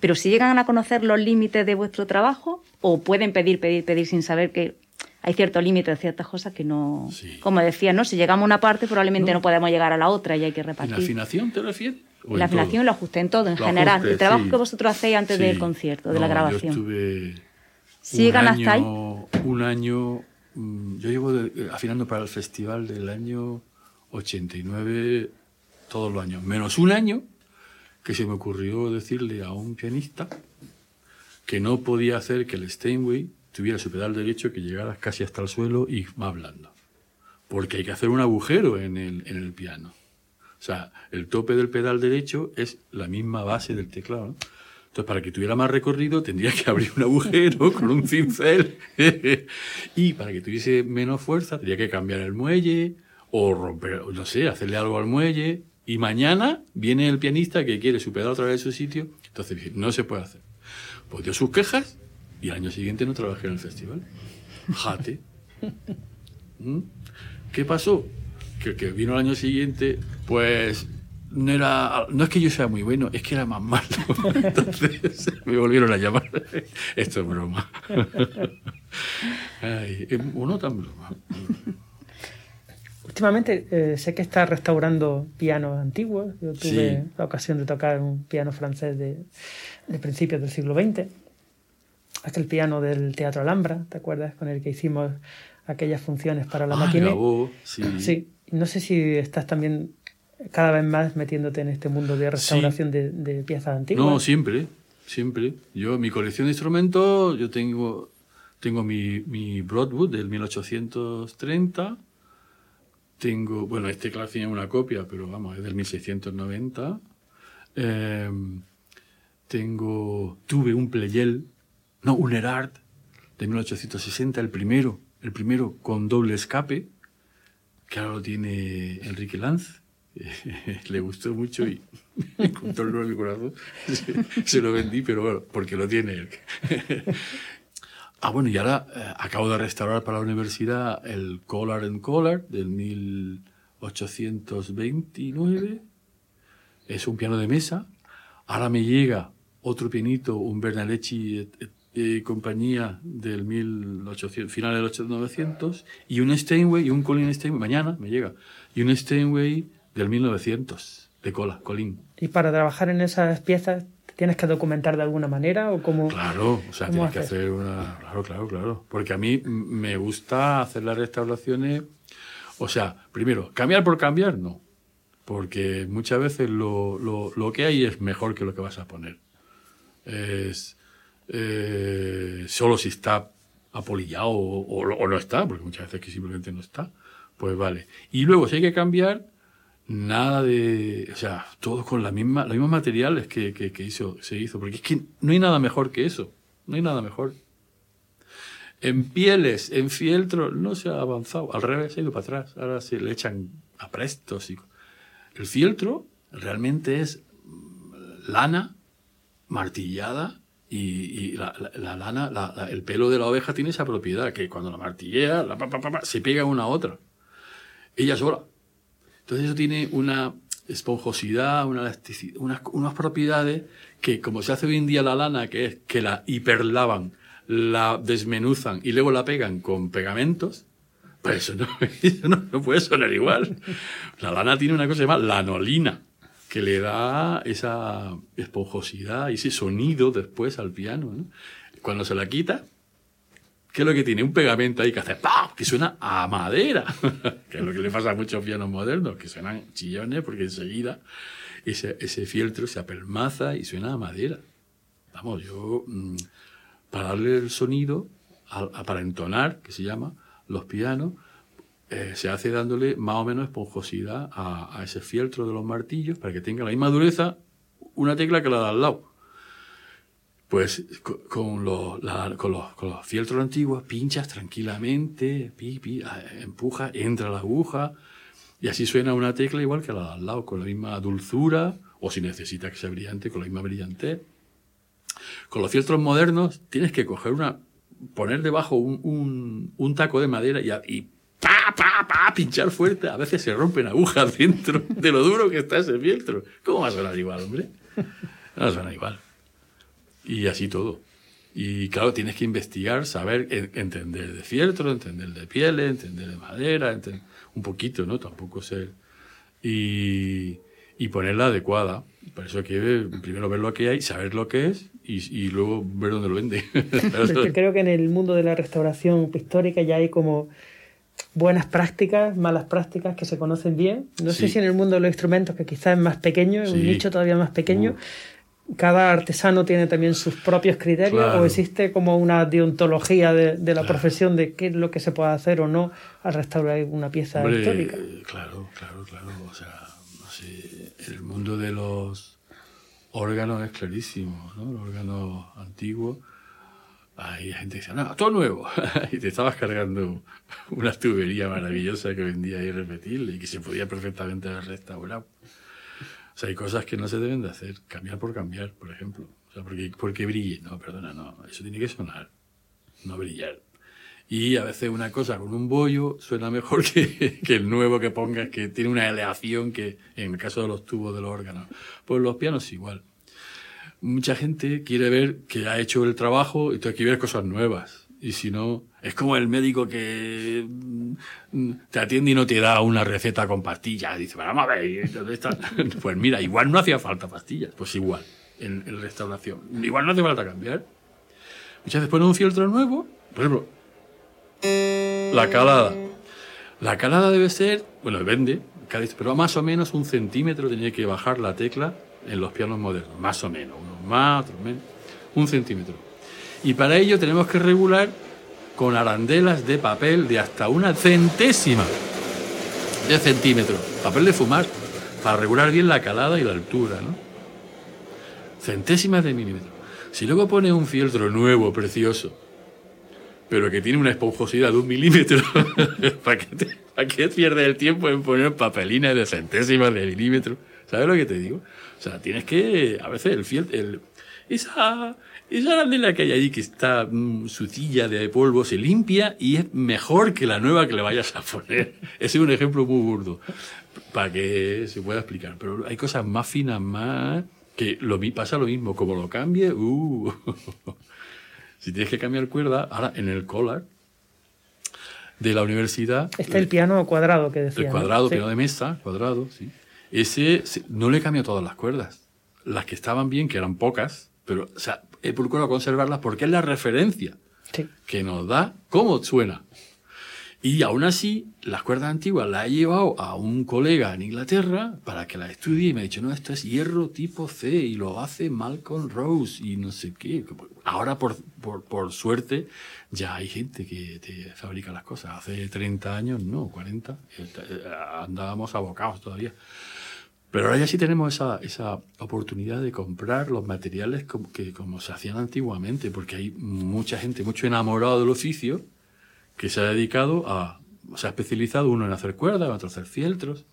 pero si llegan a conocer los límites de vuestro trabajo, o pueden pedir, pedir, pedir sin saber que hay cierto límite de ciertas cosas que no. Como decía, ¿no? Si llegamos a una parte, probablemente no. podemos llegar a la otra y hay que repartir. ¿La afinación te refieres? La afinación lo ajusté en todo, en general. el trabajo que vosotros hacéis antes del concierto, de la grabación. Yo estuve. ¿Sí llegan hasta ahí? Un año. Mm, yo llevo afinando para el festival del año 89 todos los años, menos un año que se me ocurrió decirle a un pianista que no podía hacer que el Steinway tuviera su pedal derecho que llegara casi hasta el suelo y más blando. Porque hay que hacer un agujero en el, en el piano. O sea, el tope del pedal derecho es la misma base del teclado. Entonces, para que tuviera más recorrido, tendría que abrir un agujero [LAUGHS] con un cincel. [LAUGHS] y para que tuviese menos fuerza, tendría que cambiar el muelle o romper, no sé, hacerle algo al muelle. Y mañana viene el pianista que quiere su pedal otra vez de su sitio. Entonces, no se puede hacer. Pues dio sus quejas y el año siguiente no trabajé en el festival. Jate. ¿Mm? ¿Qué pasó? Que el que vino el año siguiente, pues no era no es que yo sea muy bueno, es que era más malo. [LAUGHS] Entonces me volvieron a llamar. Esto es broma. Ay, no tan broma. Últimamente eh, sé que está restaurando pianos antiguos. Yo tuve la ocasión de tocar un piano francés de, de principios del siglo XX aquel piano del Teatro Alhambra, ¿te acuerdas? Con el que hicimos aquellas funciones para la máquina. sí. sí. No sé si estás también cada vez más metiéndote en este mundo de restauración de, piezas antiguas. No, siempre. siempre. Yo, mi colección de instrumentos, yo tengo, tengo mi, mi Broadwood del 1830. Tengo, bueno, este claro tiene una copia, pero vamos, es del 1690. Eh, tengo, tuve un Pleyel, no, un Erard de 1860, el primero, el primero con doble escape, que ahora lo tiene Enrique Lanz. [LAUGHS] Le gustó mucho y, [LAUGHS] con todo el mi corazón [LAUGHS] se, lo vendí, pero bueno, porque lo tiene él. ah, bueno, y ahora eh, acabo de restaurar para la universidad el Collar and Collar del 1829. Es un piano de mesa. Ahora me llega otro pianito, un et, et compañía del 1800, final del 1900, y un Steinway, y un Colin Steinway, mañana me llega, y un Steinway del 1900, de cola, Colin. ¿Y para trabajar en esas piezas tienes que documentar de alguna manera o cómo? Claro, o sea, tienes que hacer una... Claro, claro, claro. Porque a mí me gusta hacer las restauraciones, o sea, primero, cambiar por cambiar, no. Porque muchas veces lo, lo, lo que hay es mejor que lo que vas a poner. Es, eh, solo si está apolillado o, no está, porque muchas veces que simplemente no está, pues vale. Y luego si hay que cambiar, nada de, o sea, todo con la misma, los mismos materiales que, que, que hizo, se hizo, porque es que no hay nada mejor que eso, no hay nada mejor. En pieles, en fieltro, no se ha avanzado, al revés, se ha ido para atrás, ahora se le echan aprestos. Y... El fieltro realmente es lana martillada y, y la, la, la, lana, la, el pelo de la oveja tiene esa propiedad, que cuando la martillea, pa, pa, pa, se pega una a otra. Ella sola. Entonces eso tiene una esponjosidad, una elasticidad, unas, unas propiedades que, como se hace hoy en día la lana, que es que la hiperlavan, la desmenuzan y luego la pegan con pegamentos, pues eso no, [LAUGHS] eso no, no puede sonar igual. La lana tiene una cosa llamada lanolina que le da esa esponjosidad y ese sonido después al piano. ¿no? Cuando se la quita, ¿qué es lo que tiene? Un pegamento ahí que hace ¡pam! que suena a madera, [LAUGHS] que es lo que le pasa a muchos pianos modernos, que suenan chillones porque enseguida ese, ese fieltro se apelmaza y suena a madera. Vamos, yo, mmm, para darle el sonido, a, para entonar, que se llama, los pianos, eh, se hace dándole más o menos esponjosidad a, ese fieltro de los martillos para que tenga la misma dureza una tecla que la de al lado. Pues con los, con los, con los fieltros antiguos pinchas tranquilamente, pi, pi, empuja, entra la aguja y así suena una tecla igual que la de al lado, con la misma dulzura o si necesita que sea brillante, con la misma brillantez. Con los fieltros modernos tienes que coger una, poner debajo un, un, un taco de madera y, y pa, pa, pinchar fuerte. A veces se rompen agujas [LAUGHS] dentro de lo duro que está ese fieltro. ¿Cómo va a sonar igual, hombre? No suena igual. Y así todo. Y claro, tienes que investigar, saber, entender de fieltro, entender de pieles, entender de madera, entender, un poquito, ¿no? Tampoco ser. Y, y ponerla adecuada. Por eso hay que primero ver lo que hay, saber lo que es y, y luego ver dónde lo vende. [LAUGHS] Yo creo que en el mundo de la restauración pictórica ya hay como buenas prácticas, malas prácticas que se conocen bien. No sí. sé si en el mundo de los instrumentos, que quizás es más pequeño, es sí. un nicho todavía más pequeño, uh. cada artesano tiene también sus propios criterios claro. o existe como una deontología de, de la claro. profesión de qué es lo que se puede hacer o no al restaurar una pieza Hombre, histórica. Claro, claro, claro. O sea, el mundo de los órganos es clarísimo, ¿no? Los órganos antiguos hay gente que dice, no, todo nuevo. [LAUGHS] y te estabas cargando una tubería maravillosa que vendía irrepetible y que se podía perfectamente haber restaurado. O sea, hay cosas que no se deben de hacer. Cambiar por cambiar, por ejemplo. O sea, porque, porque brille. No, perdona, no. Eso tiene que sonar, no brillar. Y a veces una cosa con un bollo suena mejor [LAUGHS] que, que el nuevo que pongas, que tiene una aleación que, en el caso de los tubos de los órganos. Pues los pianos igual mucha gente quiere ver que ha hecho el trabajo y tú hay que ver cosas nuevas. Y si no, es como el médico que mm, te atiende y no te da una receta con pastillas. Dice, vamos a ver. [LAUGHS] Pues mira, igual no hacía falta pastillas. Pues igual, en, en restauración. Igual no hace falta cambiar. Muchas veces ponen un fieltro nuevo, por ejemplo, la calada. La calada debe ser, bueno, vende, pero más o menos un centímetro tenía que bajar la tecla en los pianos modernos, más o menos, unos más, otros menos. un centímetro. Y para ello tenemos que regular con arandelas de papel de hasta una centésima de centímetro. Papel de fumar, para regular bien la calada y la altura, ¿no? Centésimas de milímetro. Si luego pones un fieltro nuevo, precioso, pero que tiene una esponjosidad de un milímetro, [LAUGHS] ¿para qué, pierdes el tiempo en poner papelina de centésimas de milímetro? ¿Sabes lo que te digo? O sea, tienes que, a veces el fieltro, el, esa, esa arandela que hay ahí que está mm, sucilla de polvo se limpia y es mejor que la nueva que le vayas a poner. [LAUGHS] Ese es un ejemplo muy burdo para que se pueda explicar. Pero hay cosas más finas, más que lo pasa lo mismo. Como lo cambie, uh, [LAUGHS] si tienes que cambiar cuerda, ahora en el collar de la universidad. Está el piano cuadrado que decía. El cuadrado, piano de mesa, cuadrado, sí. Ese no le cambio todas las cuerdas. Las que estaban bien, que eran pocas, pero o sea, he procurado conservarlas porque es la referencia que nos da cómo suena. Y aún así, las cuerdas antiguas las he llevado a un colega en Inglaterra para que las estudie y me ha dicho, no, esto es hierro tipo C y lo hace Malcolm Rose y no sé qué. Ahora, por, por, por suerte, ya hay gente que te fabrica las cosas. Hace 30 años, no, 40, eh, andábamos abocados todavía. Pero ahora ya sí tenemos esa, esa oportunidad de comprar los materiales como, que, como se hacían antiguamente, porque hay mucha gente, mucho enamorado del oficio, que se ha dedicado a, se ha especializado uno en hacer cuerdas, otro en hacer fieltros,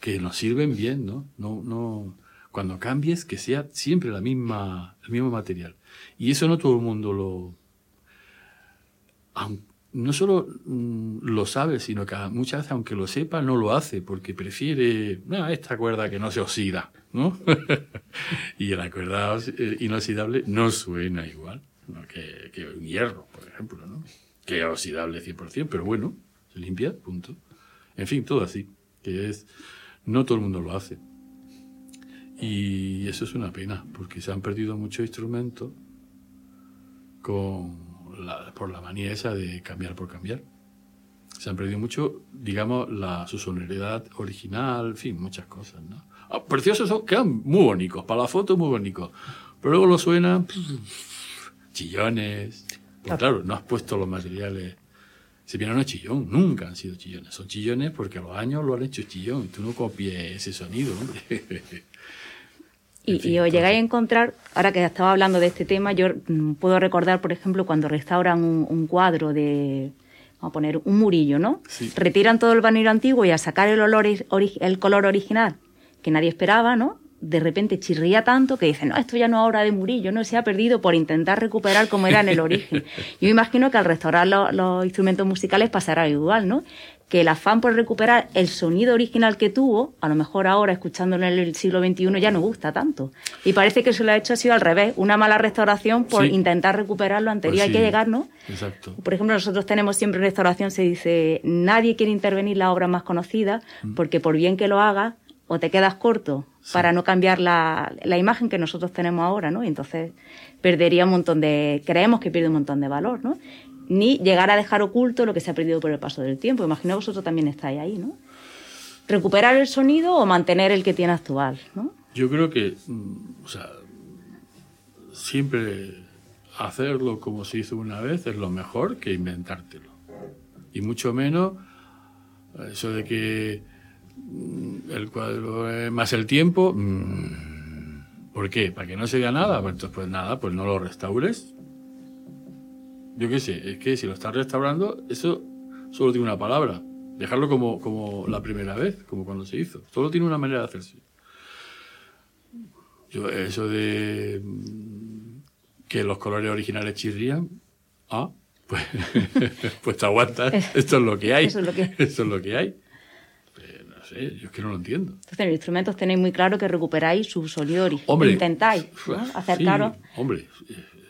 que nos sirven bien, ¿no? No, no, cuando cambies, que sea siempre la misma, el mismo material. Y eso no todo el mundo lo, no solo mm, lo sabe, sino que muchas veces, aunque lo sepa, no lo hace, porque prefiere esta cuerda que no se oxida, ¿no? [LAUGHS] y la cuerda eh, inoxidable no suena igual que, que, un hierro, por ejemplo, ¿no? Que es oxidable 100%, pero bueno, se limpia, punto. En fin, todo así, que es... No todo el mundo lo hace. Y eso es una pena, porque se han perdido muchos instrumentos con por la manía esa de cambiar por cambiar. Se han perdido mucho, digamos, la, su sonoridad original, en fin, muchas cosas, ¿no? Ah, preciosos son, quedan muy bonitos, para la foto muy bonitos. Pero luego lo suenan chillones. Pues claro, no has puesto los materiales. Si bien no es chillón, nunca han sido chillones. Son chillones porque a los años lo han hecho chillón. Tú no copies ese sonido, hombre. [LAUGHS] Y, os llegáis a encontrar, ahora que estaba hablando de este tema, yo mm, puedo recordar, por ejemplo, cuando restauran un, cuadro de, vamos a poner un murillo, ¿no? Retiran todo el banero antiguo y a sacar el, olor, el color original, que nadie esperaba, ¿no? De repente chirría tanto que dicen, no, esto ya no es obra de Murillo, no se ha perdido por intentar recuperar como era en el origen. [LAUGHS] Yo imagino que al restaurar los instrumentos musicales pasará igual, ¿no? que el afán por recuperar el sonido original que tuvo, a lo mejor ahora escuchándolo en el siglo XXI ya no gusta tanto. Y parece que se lo ha hecho ha sido al revés, una mala restauración por intentar recuperar lo anterior. Pues Hay que llegar, ¿no? Exacto. Por ejemplo, nosotros tenemos siempre en restauración, se dice, nadie quiere intervenir la obra más conocida, mm. porque por bien que lo haga, o te quedas corto para no cambiar la, la, imagen que nosotros tenemos ahora, ¿no? Y entonces perdería un montón de, creemos que pierde un montón de valor, ¿no? ni llegar a dejar oculto lo que se ha perdido por el paso del tiempo. Imagino que vosotros también estáis ahí, ¿no? Recuperar el sonido o mantener el que tiene actual, ¿no? Yo creo que, mm, o sea, siempre hacerlo como se hizo una vez es lo mejor que inventártelo. Y mucho menos eso de que el cuadro más el tiempo. Mm, ¿Por qué? ¿Para que no se vea nada? Pues, pues nada, pues no lo restaures, yo qué sé, es que si lo estás restaurando, eso solo tiene una palabra. Dejarlo como, como la primera vez, como cuando se hizo. Solo tiene una manera de hacerse. Yo, eso de mm, que los colores originales chirrían, ah, pues, [LAUGHS] pues te aguantas. Esto es lo que hay. Eso es lo que, [LAUGHS] Eso es lo que hay. Sé, yo es que no lo entiendo. Entonces, en los instrumentos tenéis muy claro que recuperáis su sonido original. Intentáis ¿no? acercaros. hombre,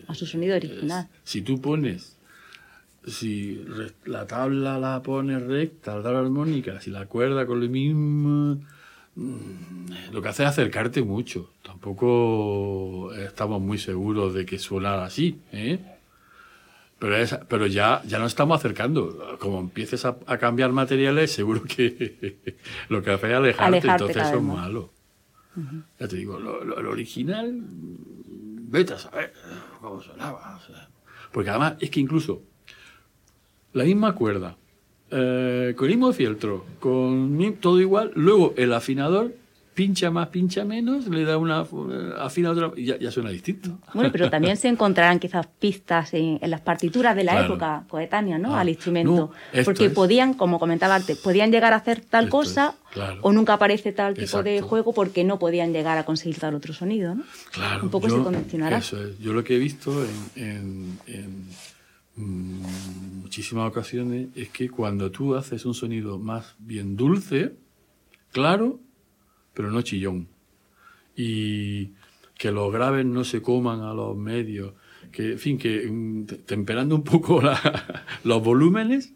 a su sonido original. Si tú pones, si la tabla la pones recta, la tabla armónica, si la cuerda con lo mismo, mm, lo que hace es acercarte mucho. Tampoco estamos muy seguros de que suena así, ¿eh? Pero, pero ya, ya nos estamos acercando. Como empieces a, cambiar materiales, seguro que [LAUGHS] lo que hace es alejarte, entonces eso es malo. Ya te digo, lo, original vete a saber cómo sonaba. porque además es que incluso la misma cuerda, eh, con el mismo fieltro, con todo igual, luego el afinador pincha más, pincha menos, le da una afina otra y ya, suena distinto. Bueno, pero también se encontrarán quizás pistas en, las partituras de la época coetánea, ¿no? Ah, Al instrumento. porque podían, como comentaba antes, podían llegar a hacer tal cosa o nunca aparece tal tipo de juego porque no podían llegar a conseguir tal otro sonido, ¿no? Claro. Un poco se condicionará. Eso es. Yo lo que he visto en, en mm, muchísimas ocasiones es que cuando tú haces un sonido más bien dulce, claro, pero no chillón. Y que los graves no se coman a los medios, que, en fin, que mm, temperando un poco [LAUGHS] los volúmenes,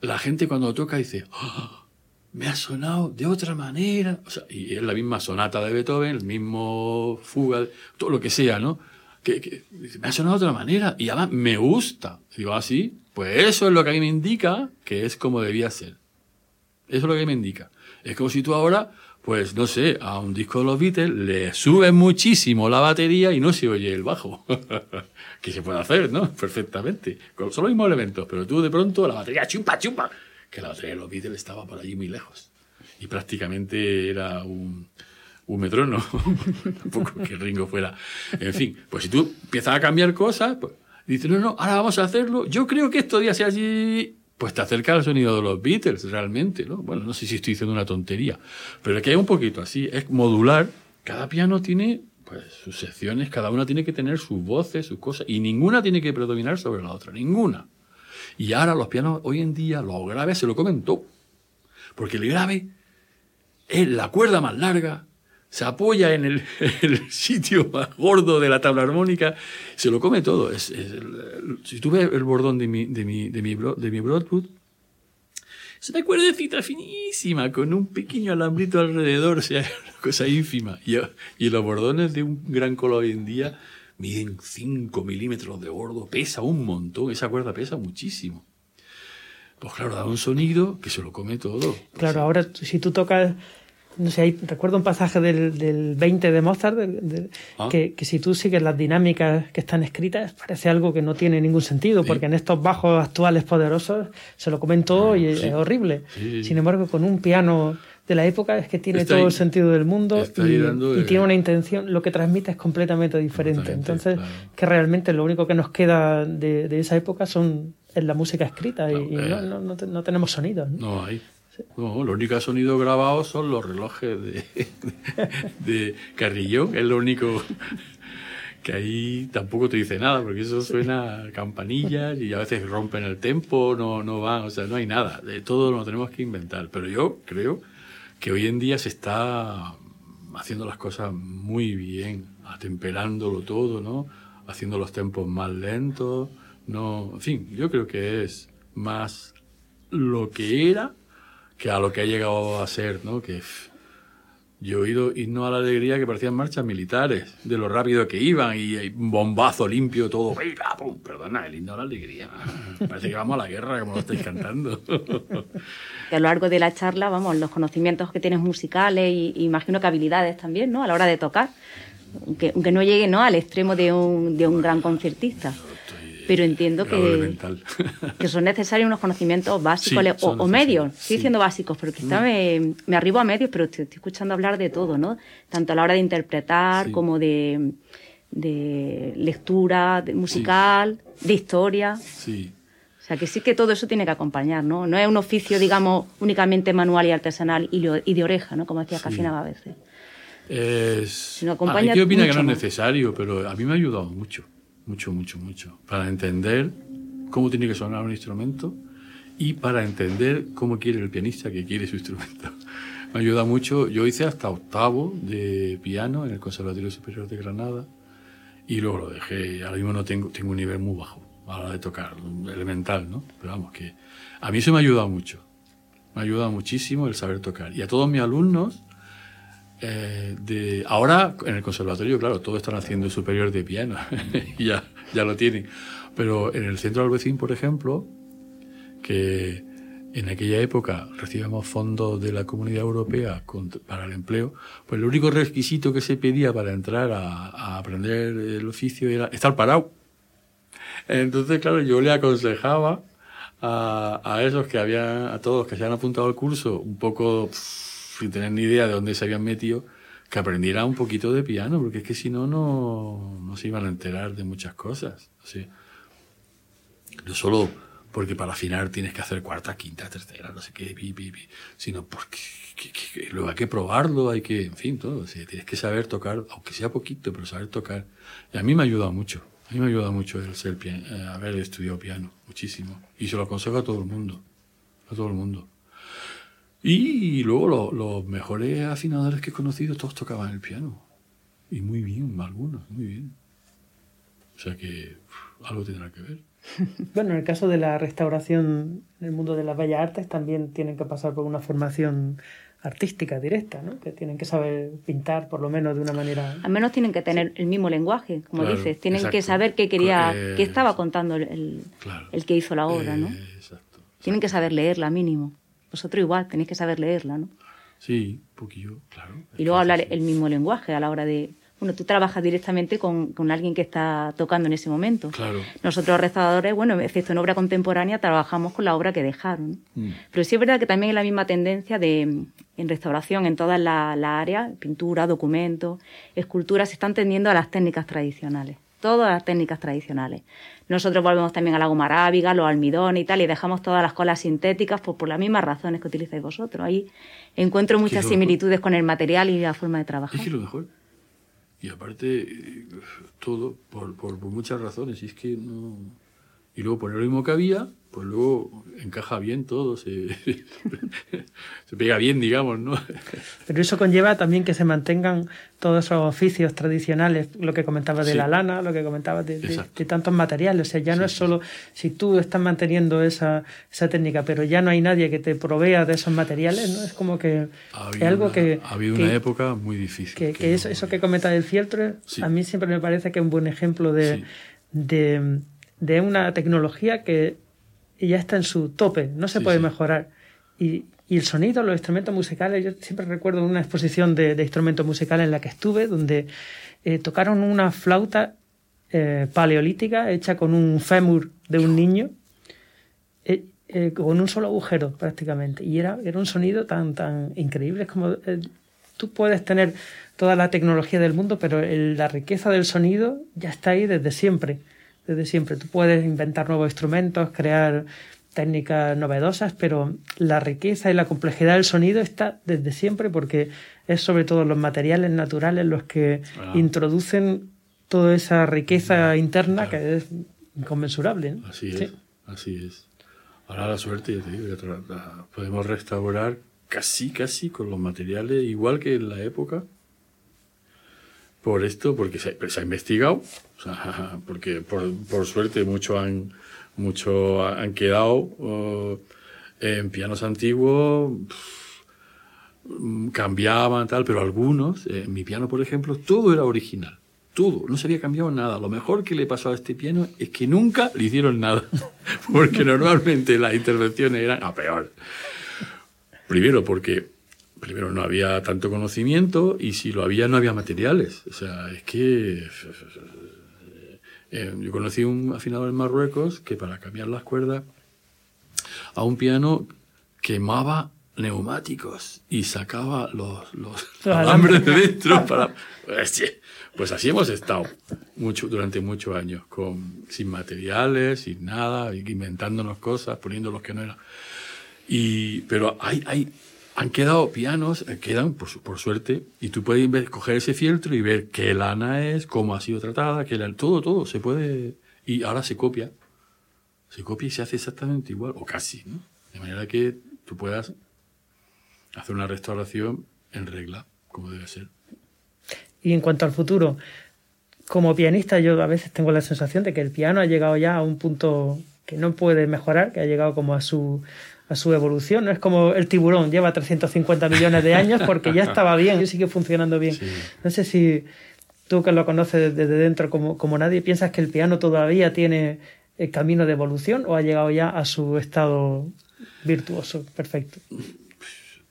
la gente cuando toca dice, oh, me ha sonado de otra manera. O sea, y es la misma sonata de Beethoven, el mismo fuga, todo lo que sea, ¿no? Que, me ha sonado de otra manera y además me gusta. Digo, así, ah, pues eso es lo que a mí me indica que es como debía ser. Eso es lo que me indica. Es como si tú ahora pues no sé, a un disco de los Beatles le sube muchísimo la batería y no se oye el bajo. [LAUGHS] que se puede hacer, ¿no? Perfectamente. Con, los mismos elementos, pero tú de pronto la batería chupa, chupa. Que la batería de los Beatles estaba por allí muy lejos. Y prácticamente era un, un metrónomo. [LAUGHS] Tampoco que Ringo fuera. En fin, pues si tú empiezas a cambiar cosas, pues dices, no, no, ahora vamos a hacerlo. Yo creo que esto día sea así pues te acerca al sonido de los Beatles realmente, ¿no? Bueno, no sé si estoy diciendo una tontería, pero que hay un poquito así, es modular. Cada piano tiene pues sus secciones, cada una tiene que tener sus voces, sus cosas, y ninguna tiene que predominar sobre la otra, ninguna. Y ahora los pianos hoy en día, los graves se lo comen todo. Porque el grave es la cuerda más larga, se apoya en [LAUGHS] el, sitio más gordo de la tabla armónica, se lo come todo. Es, si tú ves el bordón de mi, de mi, de mi, de mi Broadwood, es una cuerdecita finísima con un pequeño alambrito alrededor, o sea, [LAUGHS] una cosa ínfima. Y, y los bordones de un gran color hoy en día miden 5 milímetros de gordo, pesa un montón, esa cuerda pesa muchísimo. Pues claro, da un sonido que se lo come todo. Claro, ahora si tú tocas no sé, recuerdo un pasaje del, del 20 de Mozart, ah. que, que, si tú sigues las dinámicas que están escritas, parece algo que no tiene ningún sentido, porque en estos bajos actuales poderosos se lo comen todo y es horrible. Sin embargo, con un piano de la época es que tiene todo el sentido del mundo y, tiene una intención, lo que transmite es completamente diferente. Entonces, que realmente lo único que nos queda de, de esa época son es la música escrita y, no, eh. no, no, no, tenemos sonidos. No, hay. No, lo único que ha sonido grabado son los relojes de, de, Carrillón, es lo único que ahí tampoco te dice nada, porque eso suena a campanillas y a veces rompen el tempo, no, no van, o sea, no hay nada, de todo lo tenemos que inventar. Pero yo creo que hoy en día se está haciendo las cosas muy bien, atemperándolo todo, ¿no? Haciendo los tempos más lentos, no, en fin, yo creo que es más lo que era que a lo que ha llegado a ser, ¿no? Que yo he oído himno a la alegría que parecían marchas militares, de lo rápido que iban y, bombazo limpio, todo. Perdona, el himno a la alegría. Parece que vamos a la guerra, como lo estáis cantando. a lo largo de la charla, vamos, los conocimientos que tienes musicales y, imagino que habilidades también, ¿no? A la hora de tocar, aunque, aunque no llegue ¿no? al extremo de un, de un gran concertista pero entiendo que, que son necesarios unos conocimientos básicos o, medios, estoy diciendo básicos, porque quizá me, me, arribo a medios, pero estoy, escuchando hablar de todo, ¿no? Tanto a la hora de interpretar como de, de lectura musical, de historia. Sí. O sea, que sí que todo eso tiene que acompañar, ¿no? No es un oficio, digamos, únicamente manual y artesanal y, de oreja, ¿no? Como decía Cafina a veces. Es... Acompaña que opina que no es necesario, pero a mí me ha ayudado mucho mucho, mucho, mucho, para entender cómo tiene que sonar un instrumento y para entender cómo quiere el pianista que quiere su instrumento. [LAUGHS] Me ayuda mucho. Yo hice hasta octavo de piano en el Conservatorio Superior de Granada y luego lo dejé. Ahora mismo no tengo, tengo un nivel muy bajo a la hora de tocar, elemental, ¿no? Pero vamos, que a mí eso me ha ayudado mucho. Me ha ayudado muchísimo el saber tocar. Y a todos mis alumnos, eh, de, ahora en el conservatorio, claro, todos están haciendo superior de piano, [LAUGHS] ya, ya lo tienen. Pero en el centro Albecín, por ejemplo, que en aquella época recibíamos fondos de la Comunidad Europea para el empleo, pues el único requisito que se pedía para entrar a, aprender el oficio era estar parado. Entonces, claro, yo le aconsejaba a, a esos que habían, a todos que se habían apuntado al curso, un poco sin tener ni idea de dónde se habían metido, que aprendiera un poquito de piano, porque es que si no, no se iban a enterar de muchas cosas. Así. No solo porque para afinar tienes que hacer cuarta, quinta, tercera, no sé qué, sino porque luego hay que probarlo, hay que, en fin, todo. tienes que saber tocar, aunque sea poquito, pero saber tocar. Y a mí me ha ayudado mucho. A mí me ha ayudado mucho el ser eh, haber estudiado piano, muchísimo. Y se lo aconsejo a todo el mundo. A todo el mundo. Y luego los mejores afinadores que he conocido, todos tocaban el piano. Y muy bien, algunos, muy bien. O sea que algo tendrá que ver. [LAUGHS] Bueno, en el caso de la restauración en el mundo de las bellas artes también tienen que pasar por una formación artística directa, ¿no? Que tienen que saber pintar por lo menos de una manera. Al menos tienen que tener el mismo lenguaje, como dices. Tienen que saber qué quería, qué estaba contando el, el, que hizo la obra, ¿no? exacto, Tienen que saber leerla mínimo. Vosotros igual tenéis que saber leerla, ¿no? Sí, poquillo, claro. Y luego hablar el mismo lenguaje a la hora de, bueno, tú trabajas directamente con, con, alguien que está tocando en ese momento. Claro. Nosotros los restauradores, bueno, excepto en obra contemporánea, trabajamos con la obra que dejaron. Mm. Pero sí es verdad que también hay la misma tendencia de, en restauración, en todas las la áreas, pintura, documentos, esculturas, se están tendiendo a las técnicas tradicionales. Todas las técnicas tradicionales. Nosotros volvemos también a la goma arábiga, los almidones y tal, y dejamos todas las colas sintéticas pues, por las mismas razones que utilizáis vosotros. Ahí encuentro muchas similitudes con el material y la forma de trabajar. Es que lo mejor y aparte, eh, todo por, por, muchas razones. Y es que no. Y luego por lo mismo que había, pues luego encaja bien todo, se, [LAUGHS] se pega bien, digamos, ¿no? Pero eso conlleva también que se mantengan todos esos oficios tradicionales, lo que comentabas de la lana, lo que comentabas de, tantos materiales. O sea, ya no es solo si tú estás manteniendo esa, esa técnica, pero ya no hay nadie que te provea de esos materiales, ¿no? Es como que es algo que... Ha habido una época muy difícil. Que, eso, eso que comenta del fieltro, a mí siempre me parece que es un buen ejemplo de, de, de una tecnología que ya está en su tope, no se puede mejorar. Y, y el sonido, los instrumentos musicales, yo siempre recuerdo una exposición de, de instrumentos musicales en la que estuve, donde eh, tocaron una flauta eh, paleolítica hecha con un fémur de un niño, eh, con un solo agujero prácticamente. Y era, era un sonido tan, tan increíble. Es como tú puedes tener toda la tecnología del mundo, pero la riqueza del sonido ya está ahí desde siempre. Desde siempre. Tú puedes inventar nuevos instrumentos, crear técnicas novedosas, pero la riqueza y la complejidad del sonido está desde siempre porque es sobre todo los materiales naturales los que ah. introducen toda esa riqueza interna que es inconmensurable. Así es, así es. Ahora la suerte, ya te digo, podemos restaurar casi, casi con los materiales igual que en la época. Por esto, porque se, ha investigado, [LAUGHS] porque por, por suerte muchos han Muchos han quedado en pianos antiguos, cambiaban tal, pero algunos, eh, mi piano por ejemplo, todo era original. Todo, no se había cambiado nada. Lo mejor que le pasó a este piano es que nunca le hicieron nada, [LAUGHS] porque normalmente las intervenciones eran a peor. Primero porque primero no había tanto conocimiento y si lo había no había materiales. O sea, es que eh, yo conocí un afinador en Marruecos que para cambiar las cuerdas a un piano quemaba neumáticos y sacaba los, los [LAUGHS] alambres de dentro para... Pues, pues así hemos estado mucho, durante muchos años, con, sin materiales, sin nada, inventándonos cosas, poniendo los que no eran. Y, pero hay, hay, han quedado pianos, eh, quedan por, por suerte, y tú puedes coger ese fieltro y ver qué lana es, cómo ha sido tratada, qué todo, todo, se puede, y ahora se copia, se copia y se hace exactamente igual, o casi, ¿no? De manera que tú puedas hacer una restauración en regla, como debe ser. Y en cuanto al futuro, como pianista yo a veces tengo la sensación de que el piano ha llegado ya a un punto que no puede mejorar, que ha llegado como a su a su evolución. No es como el tiburón, lleva 350 millones de años porque ya estaba bien y sigue funcionando bien. No sé si tú que lo conoces desde dentro como, como nadie, piensas que el piano todavía tiene el camino de evolución o ha llegado ya a su estado virtuoso, perfecto.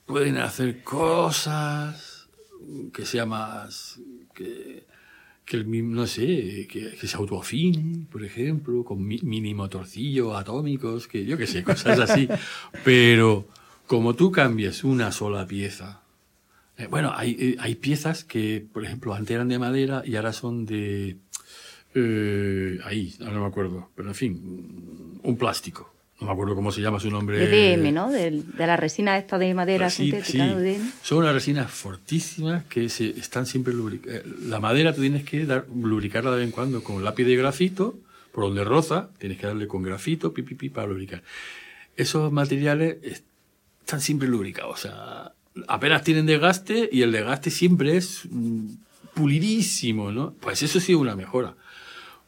Pueden hacer cosas que sea más... que, que el mismo, no sé, que, que se autoafine, por ejemplo, con mi- mini motorcillos atómicos, que yo qué sé, cosas así. [LAUGHS] Pero como tú cambies una sola pieza, eh, bueno, hay, eh, hay piezas que, por ejemplo, antes eran de madera y ahora son de... eh, ahí, ahora no me acuerdo, pero en fin, un plástico. No me acuerdo cómo se llama su nombre. EDM, ¿no? Del- de la resina esta de madera sintética. EDM. Son unas resinas fortísimas que se, están siempre lubricadas. La madera tú tienes que dar, lubricarla de vez en cuando con lápiz de grafito, por donde roza, tienes que darle con grafito, pi, pi, pi, para lubricar. Esos materiales es- están siempre lubricados, o sea, apenas tienen desgaste y el desgaste siempre es mm, pulidísimo, ¿no? Pues eso sí es una mejora.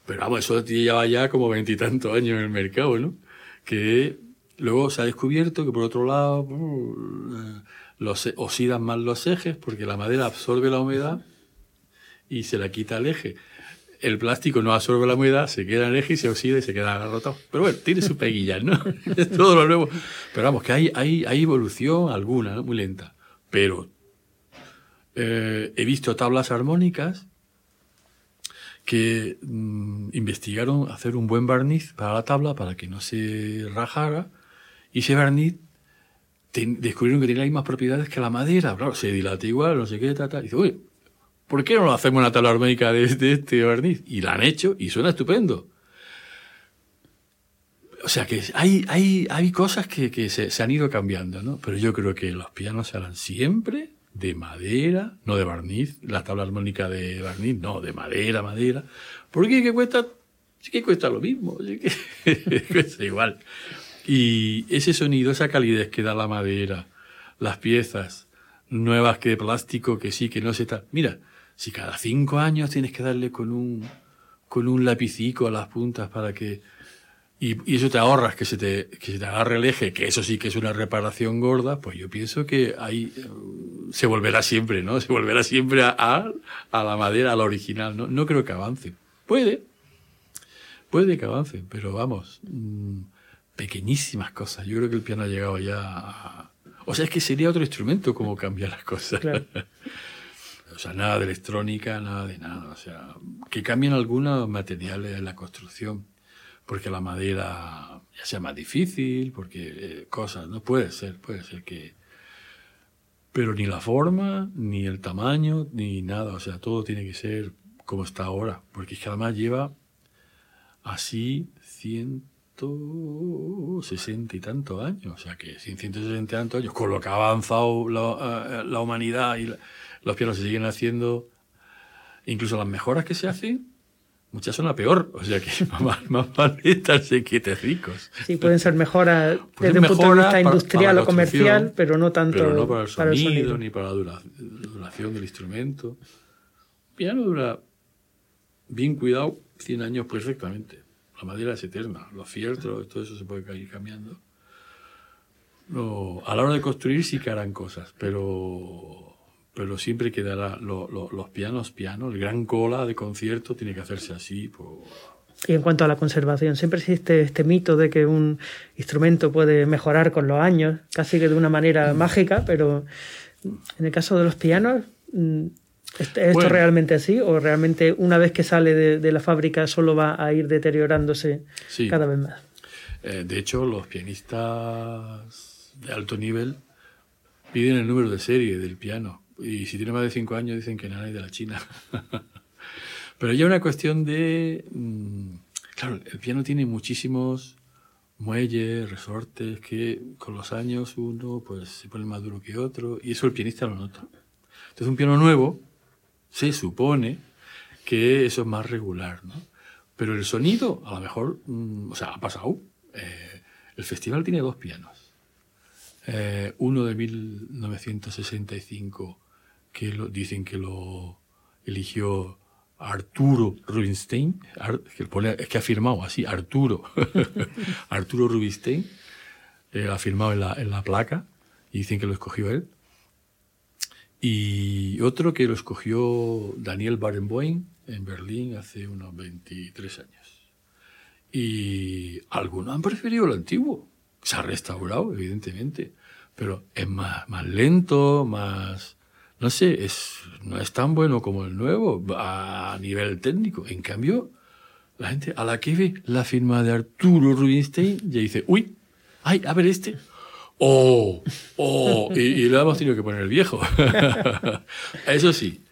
Pero vamos, eso lleva ya como veintitantos años en el mercado, ¿no? Que luego se ha descubierto que por otro lado uh, los oxidan más los ejes porque la madera absorbe la humedad y se la quita el eje. El plástico no absorbe la humedad, se queda en el eje y se oxida y se queda agarrotado. Pero bueno, tiene sus peguillas, ¿no? [LAUGHS] es todo lo nuevo. Pero vamos, que hay, hay, evolución alguna, muy lenta. Pero eh, he visto tablas armónicas que mm, investigaron hacer un buen barniz para la tabla para que no se rajara y ese barniz descubrieron que tenía las mismas propiedades que la madera, claro, se dilata igual, no sé qué, tal, tal. Dice, oye, ¿por qué no lo hacemos una tabla armónica de, este barniz? Y la han hecho y suena estupendo. O sea que hay, hay, hay cosas que, que se, han ido cambiando, ¿no? Pero yo creo que los pianos se harán siempre de madera, no de barniz, la tabla armónica de barniz, no, de madera, madera. Porque que cuesta, sí que cuesta lo mismo, sí que [LAUGHS] cuesta igual. Y ese sonido, esa calidez que da la madera, las piezas nuevas que de plástico, que sí, que no se está. Mira, si cada cinco años tienes que darle con un, con un lapicico a las puntas para que. Y, y eso te ahorras que se te, que se te agarre el eje, que eso sí que es una reparación gorda, pues yo pienso que ahí eh, se volverá siempre, ¿no? Se volverá siempre a, a, a la madera, a la original, ¿no? No creo que avance. Puede, puede que avance, pero vamos, mm, pequeñísimas cosas. Yo creo que el piano ha llegado ya a... O sea, es que sería otro instrumento como cambiar las cosas. Claro. [LAUGHS] O sea, nada de electrónica, nada de nada. O sea, que cambien algunos materiales en la construcción, porque la madera ya sea más difícil, porque eh, cosas, no puede ser, puede ser que... Pero ni la forma, ni el tamaño, ni nada. O sea, todo tiene que ser como está ahora, porque es que además lleva así 160 y tantos años. O sea, que sin 160 y tantos años, con lo que ha avanzado la, eh, humanidad y la- los pianos se siguen haciendo, incluso las mejoras que se hacen, muchas son la peor. O sea, que [LAUGHS] más, más vale estarse quietecicos. Sí, pueden ser mejoras desde un punto de vista para- industrial para la o comercial, pero no tanto Pero no para el sonido, para el sonido. ni para la dura- duración del instrumento. Un piano dura, bien cuidado, 100 años perfectamente. La madera es eterna, los fieltros, todo eso se puede ir cambiando. No, a la hora de construir sí que harán cosas, pero, pero siempre quedará lo- lo- los pianos, pianos, el gran cola de concierto tiene que hacerse así. por- Y en cuanto a la conservación, siempre existe este mito de que un instrumento puede mejorar con los años, casi que de una Mm. manera mágica, pero en el caso de los pianos, mm, ¿es es esto Bueno. realmente así? ¿O realmente una vez que sale de, de la fábrica solo va a ir deteriorándose Sí. cada vez más? Eh, de hecho, los pianistas de alto nivel piden el número de serie del piano. Y si tiene más de cinco años dicen que nada es de la China. [LAUGHS] Pero ya una cuestión de... mm, claro, el piano tiene muchísimos muelles, resortes, que con los años uno pues se pone más duro que otro, y eso el pianista lo nota. Entonces un piano nuevo se supone que eso es más regular, ¿no? Pero el sonido, a lo mejor, mm, o sea, ha pasado. Eh, el festival tiene dos pianos. Eh, uno de 1965, que lo, dicen que lo eligió Arturo Rubinstein, que ha firmado así, Arturo, [LAUGHS] Arturo Rubinstein, eh, ha firmado en la, en la placa, y dicen que lo escogió él. Y otro que lo escogió Daniel Barenboim en Berlín hace unos 23 años. Y algunos han preferido el antiguo. Se ha restaurado, evidentemente, pero es más, más lento, más... No sé, es, no es tan bueno como el nuevo a nivel técnico. En cambio, la gente a la que ve la firma de Arturo Rubinstein ya dice, uy, ay, a ver este. Oh, oh, y, y lo hemos tenido que poner el viejo. [LAUGHS] Eso sí,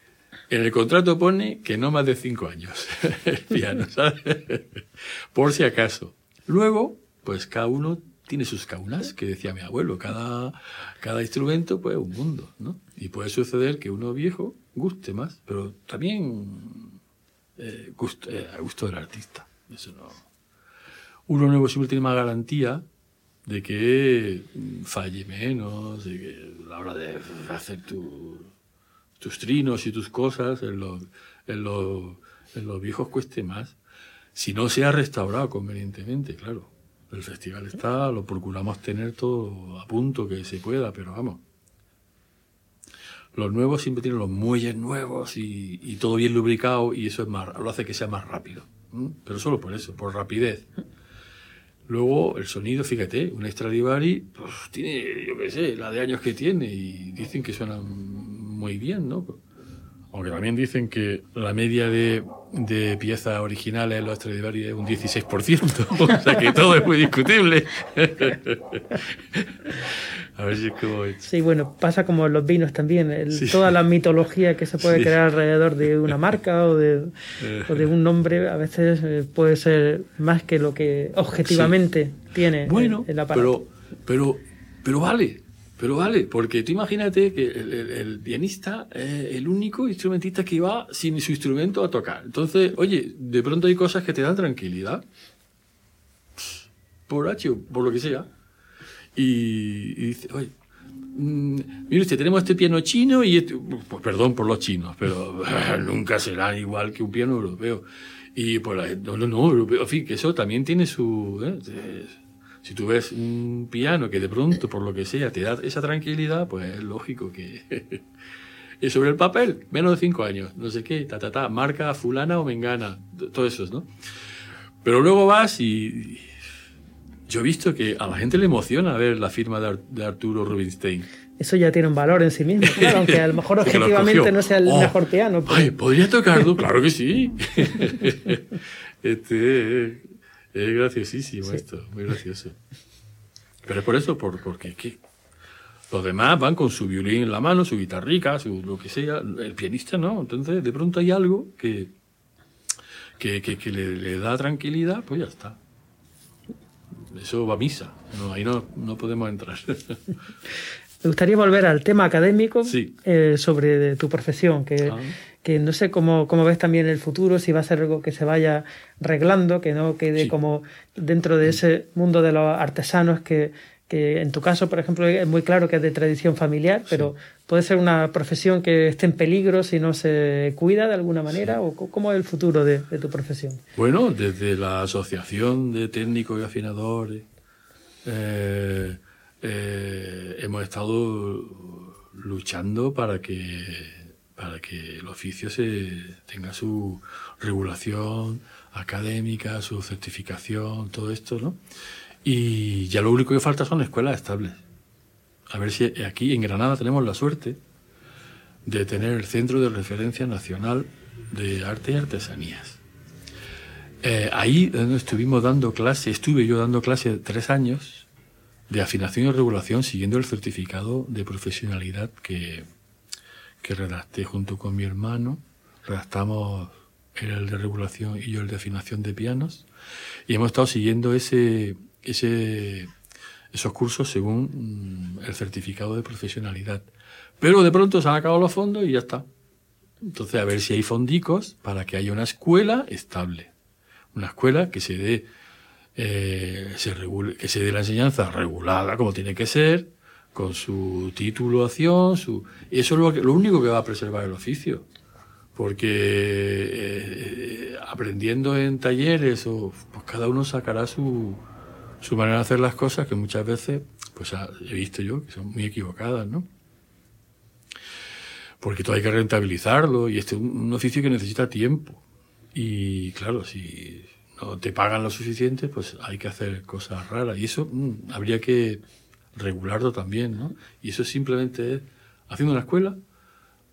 en el contrato pone que no más de cinco años [LAUGHS] el piano, ¿sabes? Por si acaso. Luego, pues cada uno tiene sus caunas, que decía mi abuelo, cada, cada instrumento pues un mundo, ¿no? Y puede suceder que uno viejo guste más, pero también eh, eh, a gusto del artista. Eso no. Uno nuevo siempre tiene más garantía de que falle menos, de que a la hora de hacer tu, tus trinos y tus cosas en los, en los, en los viejos cueste más. Si no se ha restaurado convenientemente, claro. El festival está, lo procuramos tener todo a punto que se pueda, pero vamos. Los nuevos siempre tienen los muelles nuevos y, todo bien lubricado y eso es más, lo hace que sea más rápido. Pero solo por eso, por rapidez. Luego, el sonido, fíjate, un Stradivari pues, tiene, yo qué sé, la de años que tiene y dicen que suenan muy bien, ¿no? Aunque también dicen que la media de, de piezas originales los Stradivari es un 16%, [LAUGHS] o sea que todo es muy discutible. [LAUGHS] A ver si es como... Sí, bueno, pasa como en los vinos también, el- Sí. toda la mitología que se puede Sí. crear alrededor de una marca o de, [LAUGHS] o de un nombre a veces eh, puede ser más que lo que objetivamente tiene el- Bueno, el, aparato. pero, pero, pero vale, pero vale, porque tú imagínate que el, el- el pianista es el único instrumentista que va sin su instrumento a tocar. Entonces, oye, de pronto hay cosas que te dan tranquilidad, por H o por lo que sea, y, y dice, oye, mm, mire usted, tenemos este piano chino y este, pues perdón por los chinos, pero [LAUGHS] nunca será igual que un piano europeo. Y por la, no, no, no, europeo, en fin, que eso también tiene su... ¿eh? Si tú ves un piano que de pronto, por lo que sea, te da esa tranquilidad, pues es lógico que... [LAUGHS] y sobre el papel, menos de cinco años, no sé qué, ta, ta, ta, marca fulana o mengana, todo eso, ¿no? Pero luego vas y... Yo he visto que a la gente le emociona ver la firma de, Ar- de Arturo Rubinstein. Eso ya tiene un valor en sí mismo, [LAUGHS] claro, aunque a lo mejor objetivamente no sea el Oh, mejor piano. pero- Ay, ¿podría tocarlo? Claro que sí. [LAUGHS] este es, es graciosísimo esto, muy gracioso. Pero es por eso, por, porque ¿qué? los demás van con su violín en la mano, su guitarrica, su lo que sea. El pianista no. Entonces, de pronto hay algo que, que, que, que le, le da tranquilidad, pues ya está. Eso va a misa. No, ahí no, no podemos entrar. [LAUGHS] Me gustaría volver al tema académico Sí. eh, sobre tu profesión, que, Ah. que no sé cómo, cómo ves también el futuro, si va a ser algo que se vaya reglando, que no quede Sí. como dentro de ese mundo de los artesanos que, que en tu caso, por ejemplo, es muy claro que es de tradición familiar, pero puede ser una profesión que esté en peligro si no se cuida de alguna manera, o cómo es el futuro de, de tu profesión. Bueno, desde la Asociación de Técnicos y Afinadores eh, eh, hemos estado luchando para que, para que el oficio tenga su regulación académica, su certificación, todo esto, ¿no? Y ya lo único que falta son escuelas estables. A ver si aquí en Granada tenemos la suerte de tener el Centro de Referencia Nacional de Arte y Artesanías. Eh, ahí estuvimos dando clase, estuve yo dando clase tres años de afinación y regulación siguiendo el certificado de profesionalidad que, que redacté junto con mi hermano. Redactamos el de regulación y yo el de afinación de pianos. Y hemos estado siguiendo ese, ese, esos cursos según mm, el certificado de profesionalidad. Pero de pronto se han acabado los fondos y ya está. Entonces, a ver si hay fondicos para que haya una escuela estable. Una escuela que se dé, eh, se regule, que se dé la enseñanza regulada como tiene que ser, con su titulación, su, eso es lo, que- lo único que va a preservar el oficio. Porque eh, aprendiendo en talleres, o, pues cada uno sacará su, su manera de hacer las cosas, que muchas veces, pues he visto yo, que son muy equivocadas, ¿no? porque todo hay que rentabilizarlo y este es un, un oficio que necesita tiempo. Y claro, si no te pagan lo suficiente, pues hay que hacer cosas raras. Y eso mm, habría que regularlo también, ¿no? Y eso simplemente es haciendo una escuela,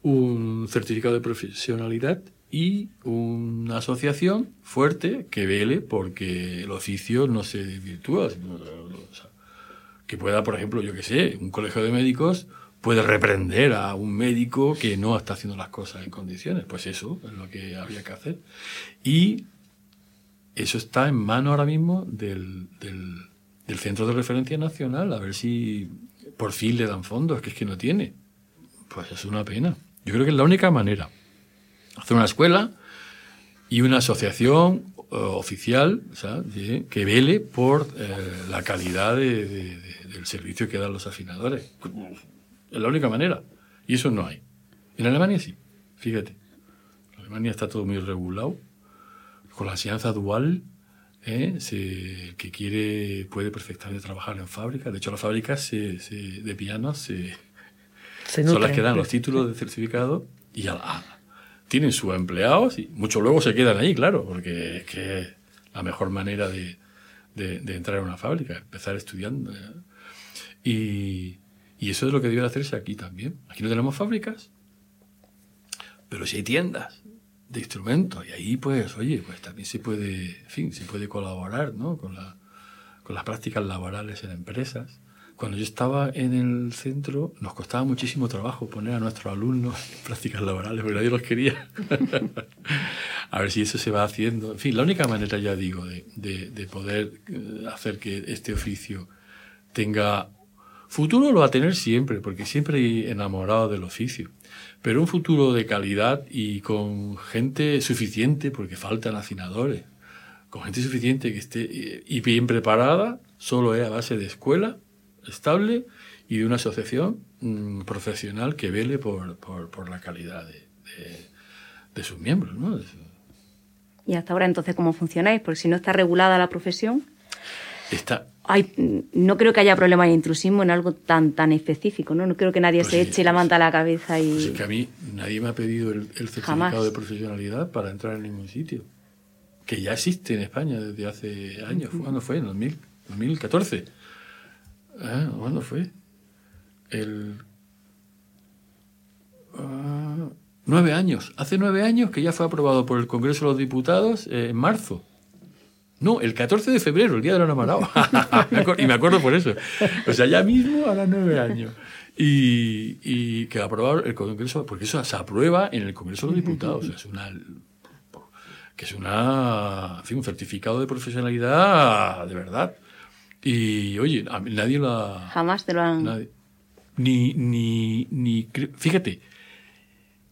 un certificado de profesionalidad y una asociación fuerte que vele porque el oficio no se desvirtúa. que pueda, por ejemplo, yo que sé, un colegio de médicos puede reprender a un médico que no está haciendo las cosas en condiciones. Pues eso es lo que habría que hacer. Y eso está en mano ahora mismo del, del, Centro de Referencia Nacional, a ver si por fin le dan fondos, que es que no tiene. Pues es una pena. Yo creo que es la única manera. Hacer una escuela y una asociación eh, oficial que vele por eh, la calidad del servicio que dan los afinadores. Es la única manera. Y eso no hay. En Alemania sí, fíjate. En Alemania está todo muy regulado. Con la enseñanza dual, ¿eh? el que quiere puede perfectamente trabajar en fábrica. De hecho, las fábricas de pianos se, son las que dan los títulos de certificado y ya tienen sus empleados y muchos luego se quedan ahí, claro, porque es que es la mejor manera de, de, entrar a una fábrica, empezar estudiando. Y, y eso es lo que debe hacerse aquí también. Aquí no tenemos fábricas, pero sí hay tiendas de instrumentos y ahí pues, oye, pues también se puede, en fin, se puede colaborar, ¿no? Con, la, con las prácticas laborales en empresas. Cuando yo estaba en el centro nos costaba muchísimo trabajo poner a nuestros alumnos en prácticas laborales porque nadie los quería. [LAUGHS] a ver si eso se va haciendo. En fin, la única manera, ya digo, de, de, de poder eh, hacer que este oficio tenga Futuro lo va a tener siempre, porque siempre he enamorado del oficio. Pero un futuro de calidad y con gente suficiente, porque faltan afinadores, con gente suficiente que esté y bien preparada, solo es a base de escuela estable y de una asociación mm, profesional que vele por, por, la calidad de, de, sus miembros. ¿no? ¿Y hasta ahora entonces cómo funcionáis? Porque si no está regulada la profesión. Está, no creo que haya problema de intrusismo en algo tan tan específico, ¿no? No creo que nadie pues se eche la manta a la cabeza y... Pues es que a mí nadie me ha pedido el, certificado de profesionalidad para entrar en ningún sitio. Que ya existe en España desde hace años. ¿Cuándo fue? ¿En 2014? ¿Eh? ¿Cuándo fue? El... Ah, nueve años. Hace nueve años que ya fue aprobado por el Congreso de los Diputados eh, en marzo. No, el 14 de febrero, el día de la enamorado. [LAUGHS] y me acuerdo por eso. O sea, ya mismo a las nueve años. Y, y que aprobar el Congreso, porque eso se aprueba en el Congreso de los Diputados. es una que es una, un certificado de profesionalidad de verdad. Y oye, a nadie lo ha... Jamás te lo han... ni, ni, ni... Fíjate,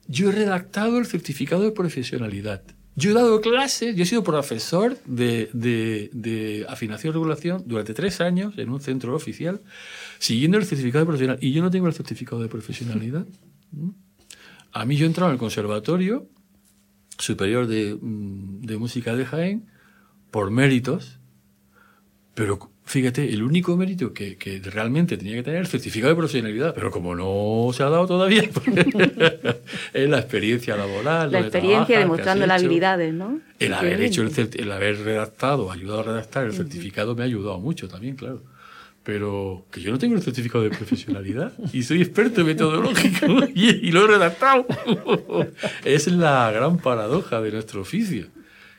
yo he redactado el certificado de profesionalidad. Yo he dado clases, yo he sido profesor de, de, afinación y regulación durante tres años en un centro oficial, siguiendo el certificado de profesional. Y yo no tengo el certificado de profesionalidad. A mí yo he entrado en el Conservatorio Superior de, mm, de Música de Jaén por méritos, pero fíjate, el único mérito que, que, realmente tenía que tener el certificado de profesionalidad, pero como no se ha dado todavía, [LAUGHS] pues, es la experiencia laboral. La experiencia demostrando las habilidades, ¿no? El haber hecho, el, el, haber redactado, ayudado a redactar el certificado me ha ayudado mucho también, claro. Pero que yo no tengo el certificado de profesionalidad y soy experto en metodológico [LAUGHS] y, y lo he redactado. [LAUGHS] es la gran paradoja de nuestro oficio,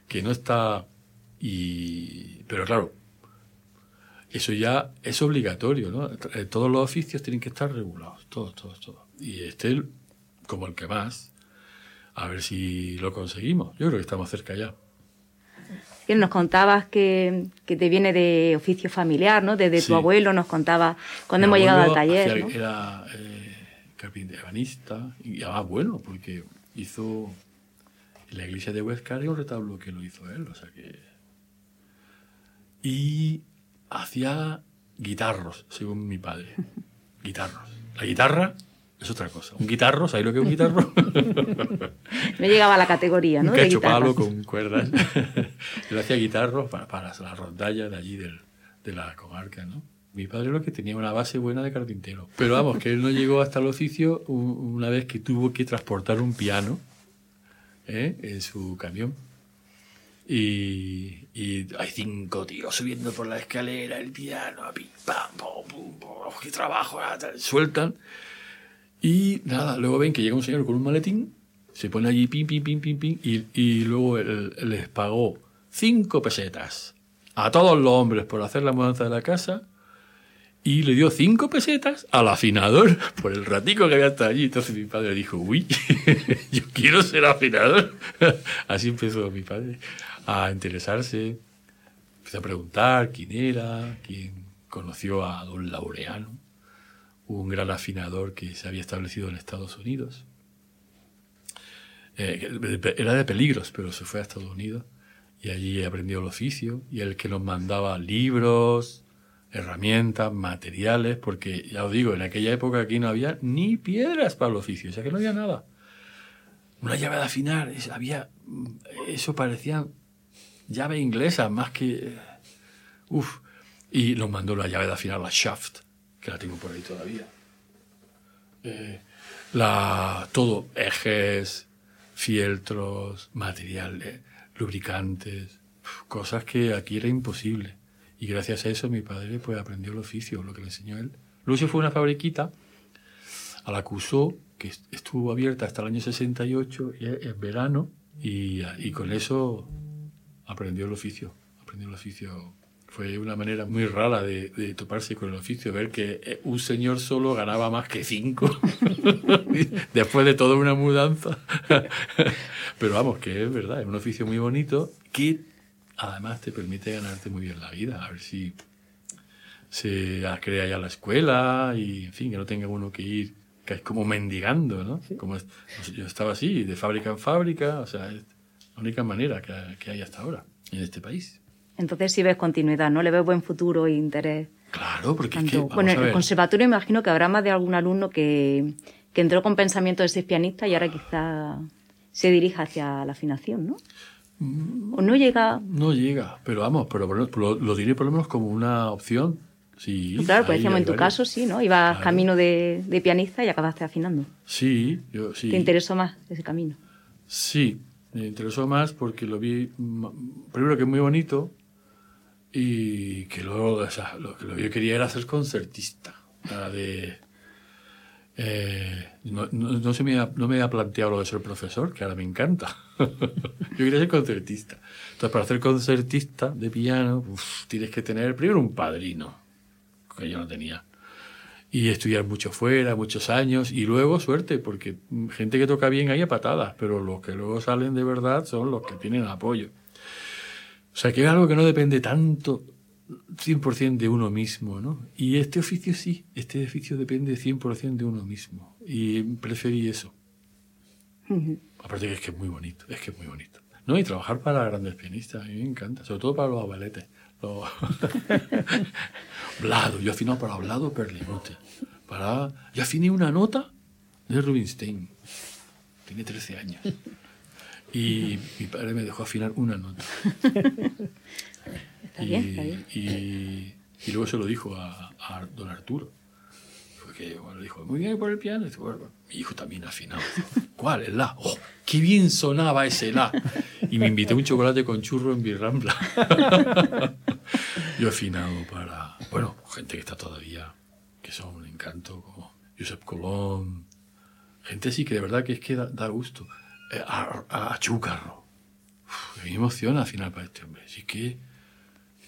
que no está... Y, pero claro, eso ya es obligatorio, ¿no? Eh, todos los oficios tienen que estar regulados, todos, todos, todos. Y este, como el que más, a ver si lo conseguimos. Yo creo que estamos cerca ya. Nos contabas que, que te viene de oficio familiar, ¿no? Desde tu abuelo nos contaba cuando hemos llegado al taller. ¿no? Era eh, carpintero, ebanista, y además bueno, porque hizo en la iglesia de Huesca un retablo que lo hizo él, o sea que... Y hacía guitarros, según mi padre. [LAUGHS] Guitarros. La guitarra es otra cosa. Un guitarro, ¿sabes lo que es un guitarro? [LAUGHS] Me llegaba a la categoría, ¿no? Un cacho palo con cuerdas. [LAUGHS] Yo hacía guitarros para, para las rondallas de allí del, de la comarca, ¿no? Mi padre lo que tenía una base buena de carpintero. Pero vamos, que él no llegó hasta el oficio una vez que tuvo que transportar un piano ¿eh? en su camión. Y, y hay cinco tíos subiendo por la escalera, el piano, pim, pam, pum, pum, pum, qué trabajo, ah, sueltan. Y nada, luego ven que llega un señor con un maletín, se pone allí, pim, pim, pim, pim, pim, y, y luego él- él les pagó cinco pesetas a todos los hombres por hacer la mudanza de la casa y le dio cinco pesetas al afinador por el ratico que había estado allí. Entonces mi padre dijo, uy, [LAUGHS] yo quiero ser afinador. [LAUGHS] Así empezó mi padre a interesarse, empezó a preguntar quién era, quién conoció a don Laureano, un gran afinador que se había establecido en Estados Unidos. Eh, era de peligros, pero se fue a Estados Unidos y allí aprendió el oficio y el que nos mandaba libros, herramientas, materiales, porque ya os digo, en aquella época aquí no había ni piedras para el oficio, o sea que no había nada. Una llave de afinar, había, eso parecía llave inglesa más que, uf, y nos mandó la llave de afinar, la shaft, que la tengo por ahí todavía. Eh, la, todo, ejes, fieltros, materiales, lubricantes, cosas que aquí era imposible. Y gracias a eso mi padre pues aprendió el oficio, lo que le enseñó él. Se fue una fabriquita a la que usó, que est- estuvo abierta hasta el año 68, y- en verano, y, y con eso aprendió el oficio. Aprendió el oficio. Fue una manera muy rara de, de toparse con el oficio, ver que eh, un señor solo ganaba más que cinco [LAUGHS] después de toda una mudanza. [LAUGHS] Pero vamos, que es verdad, es un oficio muy bonito que además te permite ganarte muy bien la vida. A ver si se crea ya la escuela y, en fin, que no tenga uno que ir, que es como mendigando, ¿no? Como es- yo estaba así, de fábrica en fábrica, o sea, la única manera que, que hay hasta ahora en este país. Entonces sí ves continuidad, ¿no? Le ves buen futuro e interés. Claro, porque es que, vamos bueno, a en el conservatorio imagino que habrá más de algún alumno que, que entró con pensamiento de ser pianista y ahora quizá se dirija hacia la afinación, ¿no? Mm. O no llega... no llega, pero vamos, pero por lo, lo- diré por lo menos como una opción. Sí, claro, pues hay- decíamos, hay en tu varios. caso sí, ¿no? Ibas Claro. camino de, de pianista y acabaste afinando. Sí, yo sí. ¿Te interesó más ese camino? Sí, me interesó más porque lo vi, primero que es muy bonito y que luego, o sea, lo que yo quería era ser concertista. Eh, no, se me no me ha planteado lo de ser profesor, que ahora me encanta. [LAUGHS] yo quería ser concertista. Entonces, para ser concertista de piano, tienes que tener primero un padrino, que yo no tenía y estudiar mucho fuera, muchos años, y luego suerte, porque gente que toca bien hay a patadas, pero los que luego salen de verdad son los que tienen apoyo. O sea, que es algo que no depende tanto 100% de uno mismo, ¿no? Y este oficio sí, este oficio depende 100% de uno mismo, y preferí eso. Aparte que es que es muy bonito, es que es muy bonito. No, y trabajar para grandes pianistas, a mí me encanta, sobre todo para los abaletes. [LAUGHS] Blado, yo afinado para Blado Perlinote. Para... Yo afiné una nota de Rubinstein. Tiene 13 años. Y mi padre me dejó afinar una nota. [LAUGHS] Está y, bien, está bien. Y, y luego se lo dijo a, a don Arturo. Porque bueno, le dijo, muy bien por el piano. Y dice, bueno, mi hijo también afinado. ¿Cuál? El La. ¡Oh, qué bien sonaba ese La! Y me invité un chocolate con churro en Birrambla. [LAUGHS] Yo afinado para, bueno, gente que está todavía, que son un encanto, como Josep Colón. Gente así que de verdad que es que da, da gusto. Eh, a, a, a Chúcarro. Uf, me emociona afinar para este hombre. Así que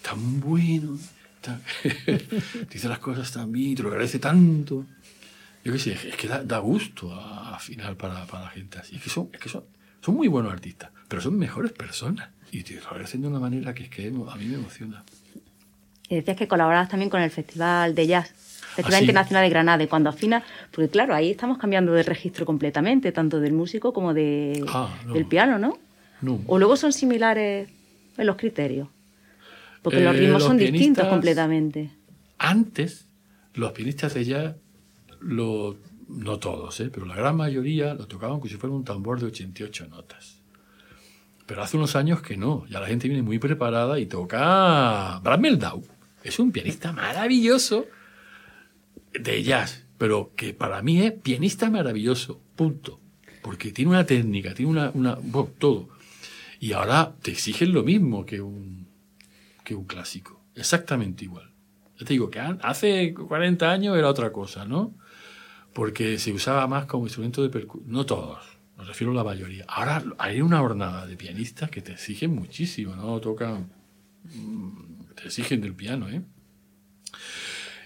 tan bueno. tan- [LAUGHS] dice las cosas tan bien, te lo agradece tanto. Yo qué sé, es que da, da gusto a- afinar para, para la gente así. Es que, son, es que son, son muy buenos artistas, pero son mejores personas. Y te lo agradecen de una manera que es que a mí me emociona. Y decías que colaborabas también con el Festival de Jazz, Festival Ah, sí. Internacional de Granada, y cuando afinas, porque claro, ahí estamos cambiando de registro completamente, tanto del músico como de, Ah, no. del piano, ¿no? No. O luego son similares en los criterios. Porque los Eh, ritmos los son distintos completamente. Antes, los pianistas de jazz, lo, no todos, ¿eh? pero la gran mayoría lo tocaban como si fuera un tambor de 88 notas. Pero hace unos años que no, ya la gente viene muy preparada y toca... Brad Meldau es un pianista maravilloso de jazz, pero que para mí es pianista maravilloso, punto. Porque tiene una técnica, tiene una... una bueno, todo. Y ahora te exigen lo mismo que un, que un clásico, exactamente igual. Yo te digo que hace 40 años era otra cosa, ¿no? Porque se usaba más como instrumento de percusión, no todos, me refiero a la mayoría. Ahora hay una jornada de pianistas que te exigen muchísimo, ¿no? Tocan, mm, te exigen del piano, ¿eh?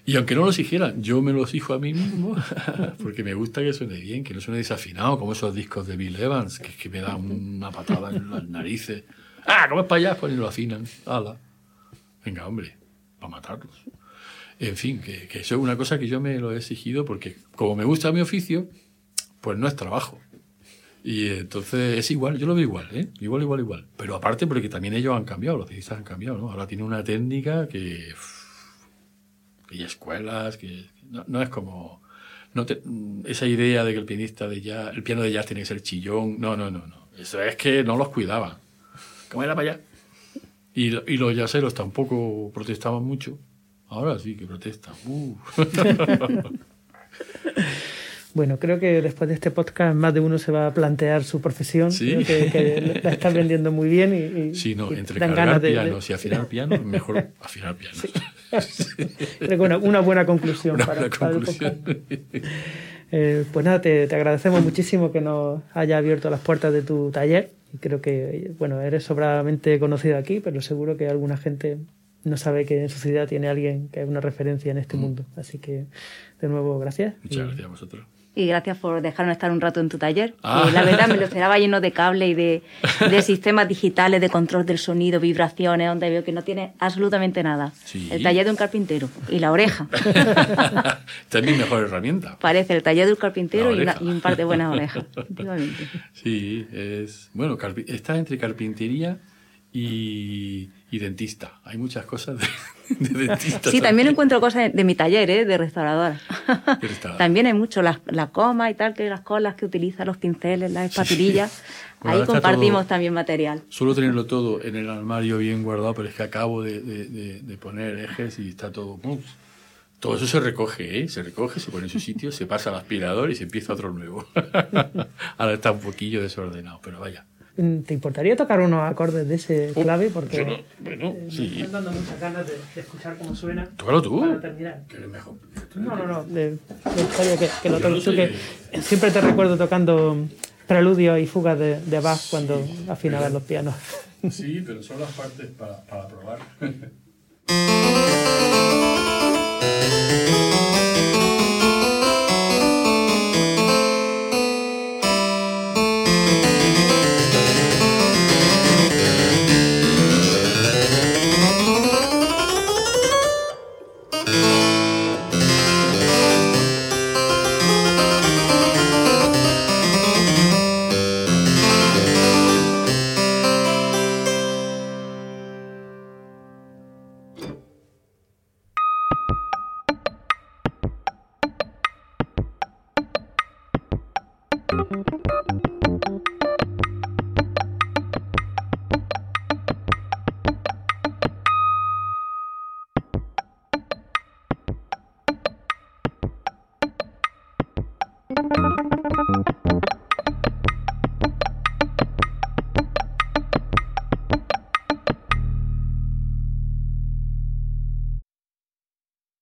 Y aunque no lo exigieran, yo me lo exijo a mí mismo, [LAUGHS] porque me gusta que suene bien, que no suene desafinado, como esos discos de Bill Evans, que, que me dan una patada en las narices. ¡Ah, cómo es para allá! Pues ni lo afinan. ¡Hala! Venga, hombre, para matarlos. En fin, que, que eso es una cosa que yo me lo he exigido porque como me gusta mi oficio, pues no es trabajo. Y entonces es igual, yo lo veo igual, ¿eh? Igual, igual, igual. Pero aparte porque también ellos han cambiado, los ciclistas han cambiado, ¿no? Ahora tiene una técnica que... hay escuelas, que no, es como... No esa idea de que el pianista de jazz, el piano de jazz tiene que ser chillón, no, no, no, no. Eso es que no los cuidaban. ¿Cómo era para allá? Y, y los yaceros tampoco protestaban mucho. Ahora sí que protestan. Uh. [LAUGHS] Bueno, creo que después de este podcast más de uno se va a plantear su profesión, ¿Sí? que, la estás vendiendo muy bien y, sí, no, entre cargar pianos y afinar pianos, mejor afinar pianos. Creo que una, buena conclusión una para, buena conclusión. Eh, pues nada, te, te, agradecemos muchísimo que nos haya abierto las puertas de tu taller. Y creo que, bueno, eres sobradamente conocido aquí, pero seguro que alguna gente no sabe que en su ciudad tiene alguien que es una referencia en este mm. mundo. Así que, de nuevo, gracias. Muchas gracias a vosotros y gracias por dejarme estar un rato en tu taller. Ah. la verdad me lo [LAUGHS] esperaba lleno de cable y de, de, [LAUGHS] sistemas digitales de control del sonido, vibraciones, donde veo que no tiene absolutamente nada. El taller de un carpintero y la oreja. [LAUGHS] Esta es mi mejor herramienta. Parece el taller de un carpintero y, un par de buenas orejas. Sí, es bueno, está entre carpintería y, y dentista. Hay muchas cosas de, [LAUGHS] Sí, también encuentro cosas de, mi taller, ¿eh? de restauradora. [LAUGHS] también hay mucho, la, la, coma y tal, que las colas que utilizan, los pinceles, las espatulillas. [LAUGHS] Ahí compartimos también material. Suelo tenerlo todo en el armario bien guardado, pero es que acabo de, de, poner ejes y está todo... todo eso se recoge, ¿eh? se recoge, se pone en su sitio, se pasa al aspirador y se empieza otro nuevo. Ahora está un poquillo desordenado, pero vaya. ¿Te importaría tocar unos acordes de ese oh, clave? Porque no, bueno, eh, sí. me están dando muchas ganas de, escuchar cómo suena. Tócalo tú. Para terminar. Que mejor. No, no, no. Me gustaría que, que, lo toques tú, que siempre te recuerdo tocando preludios y fugas de, de Bach cuando afinabas los pianos. Sí, pero son las partes para, para probar. [LAUGHS]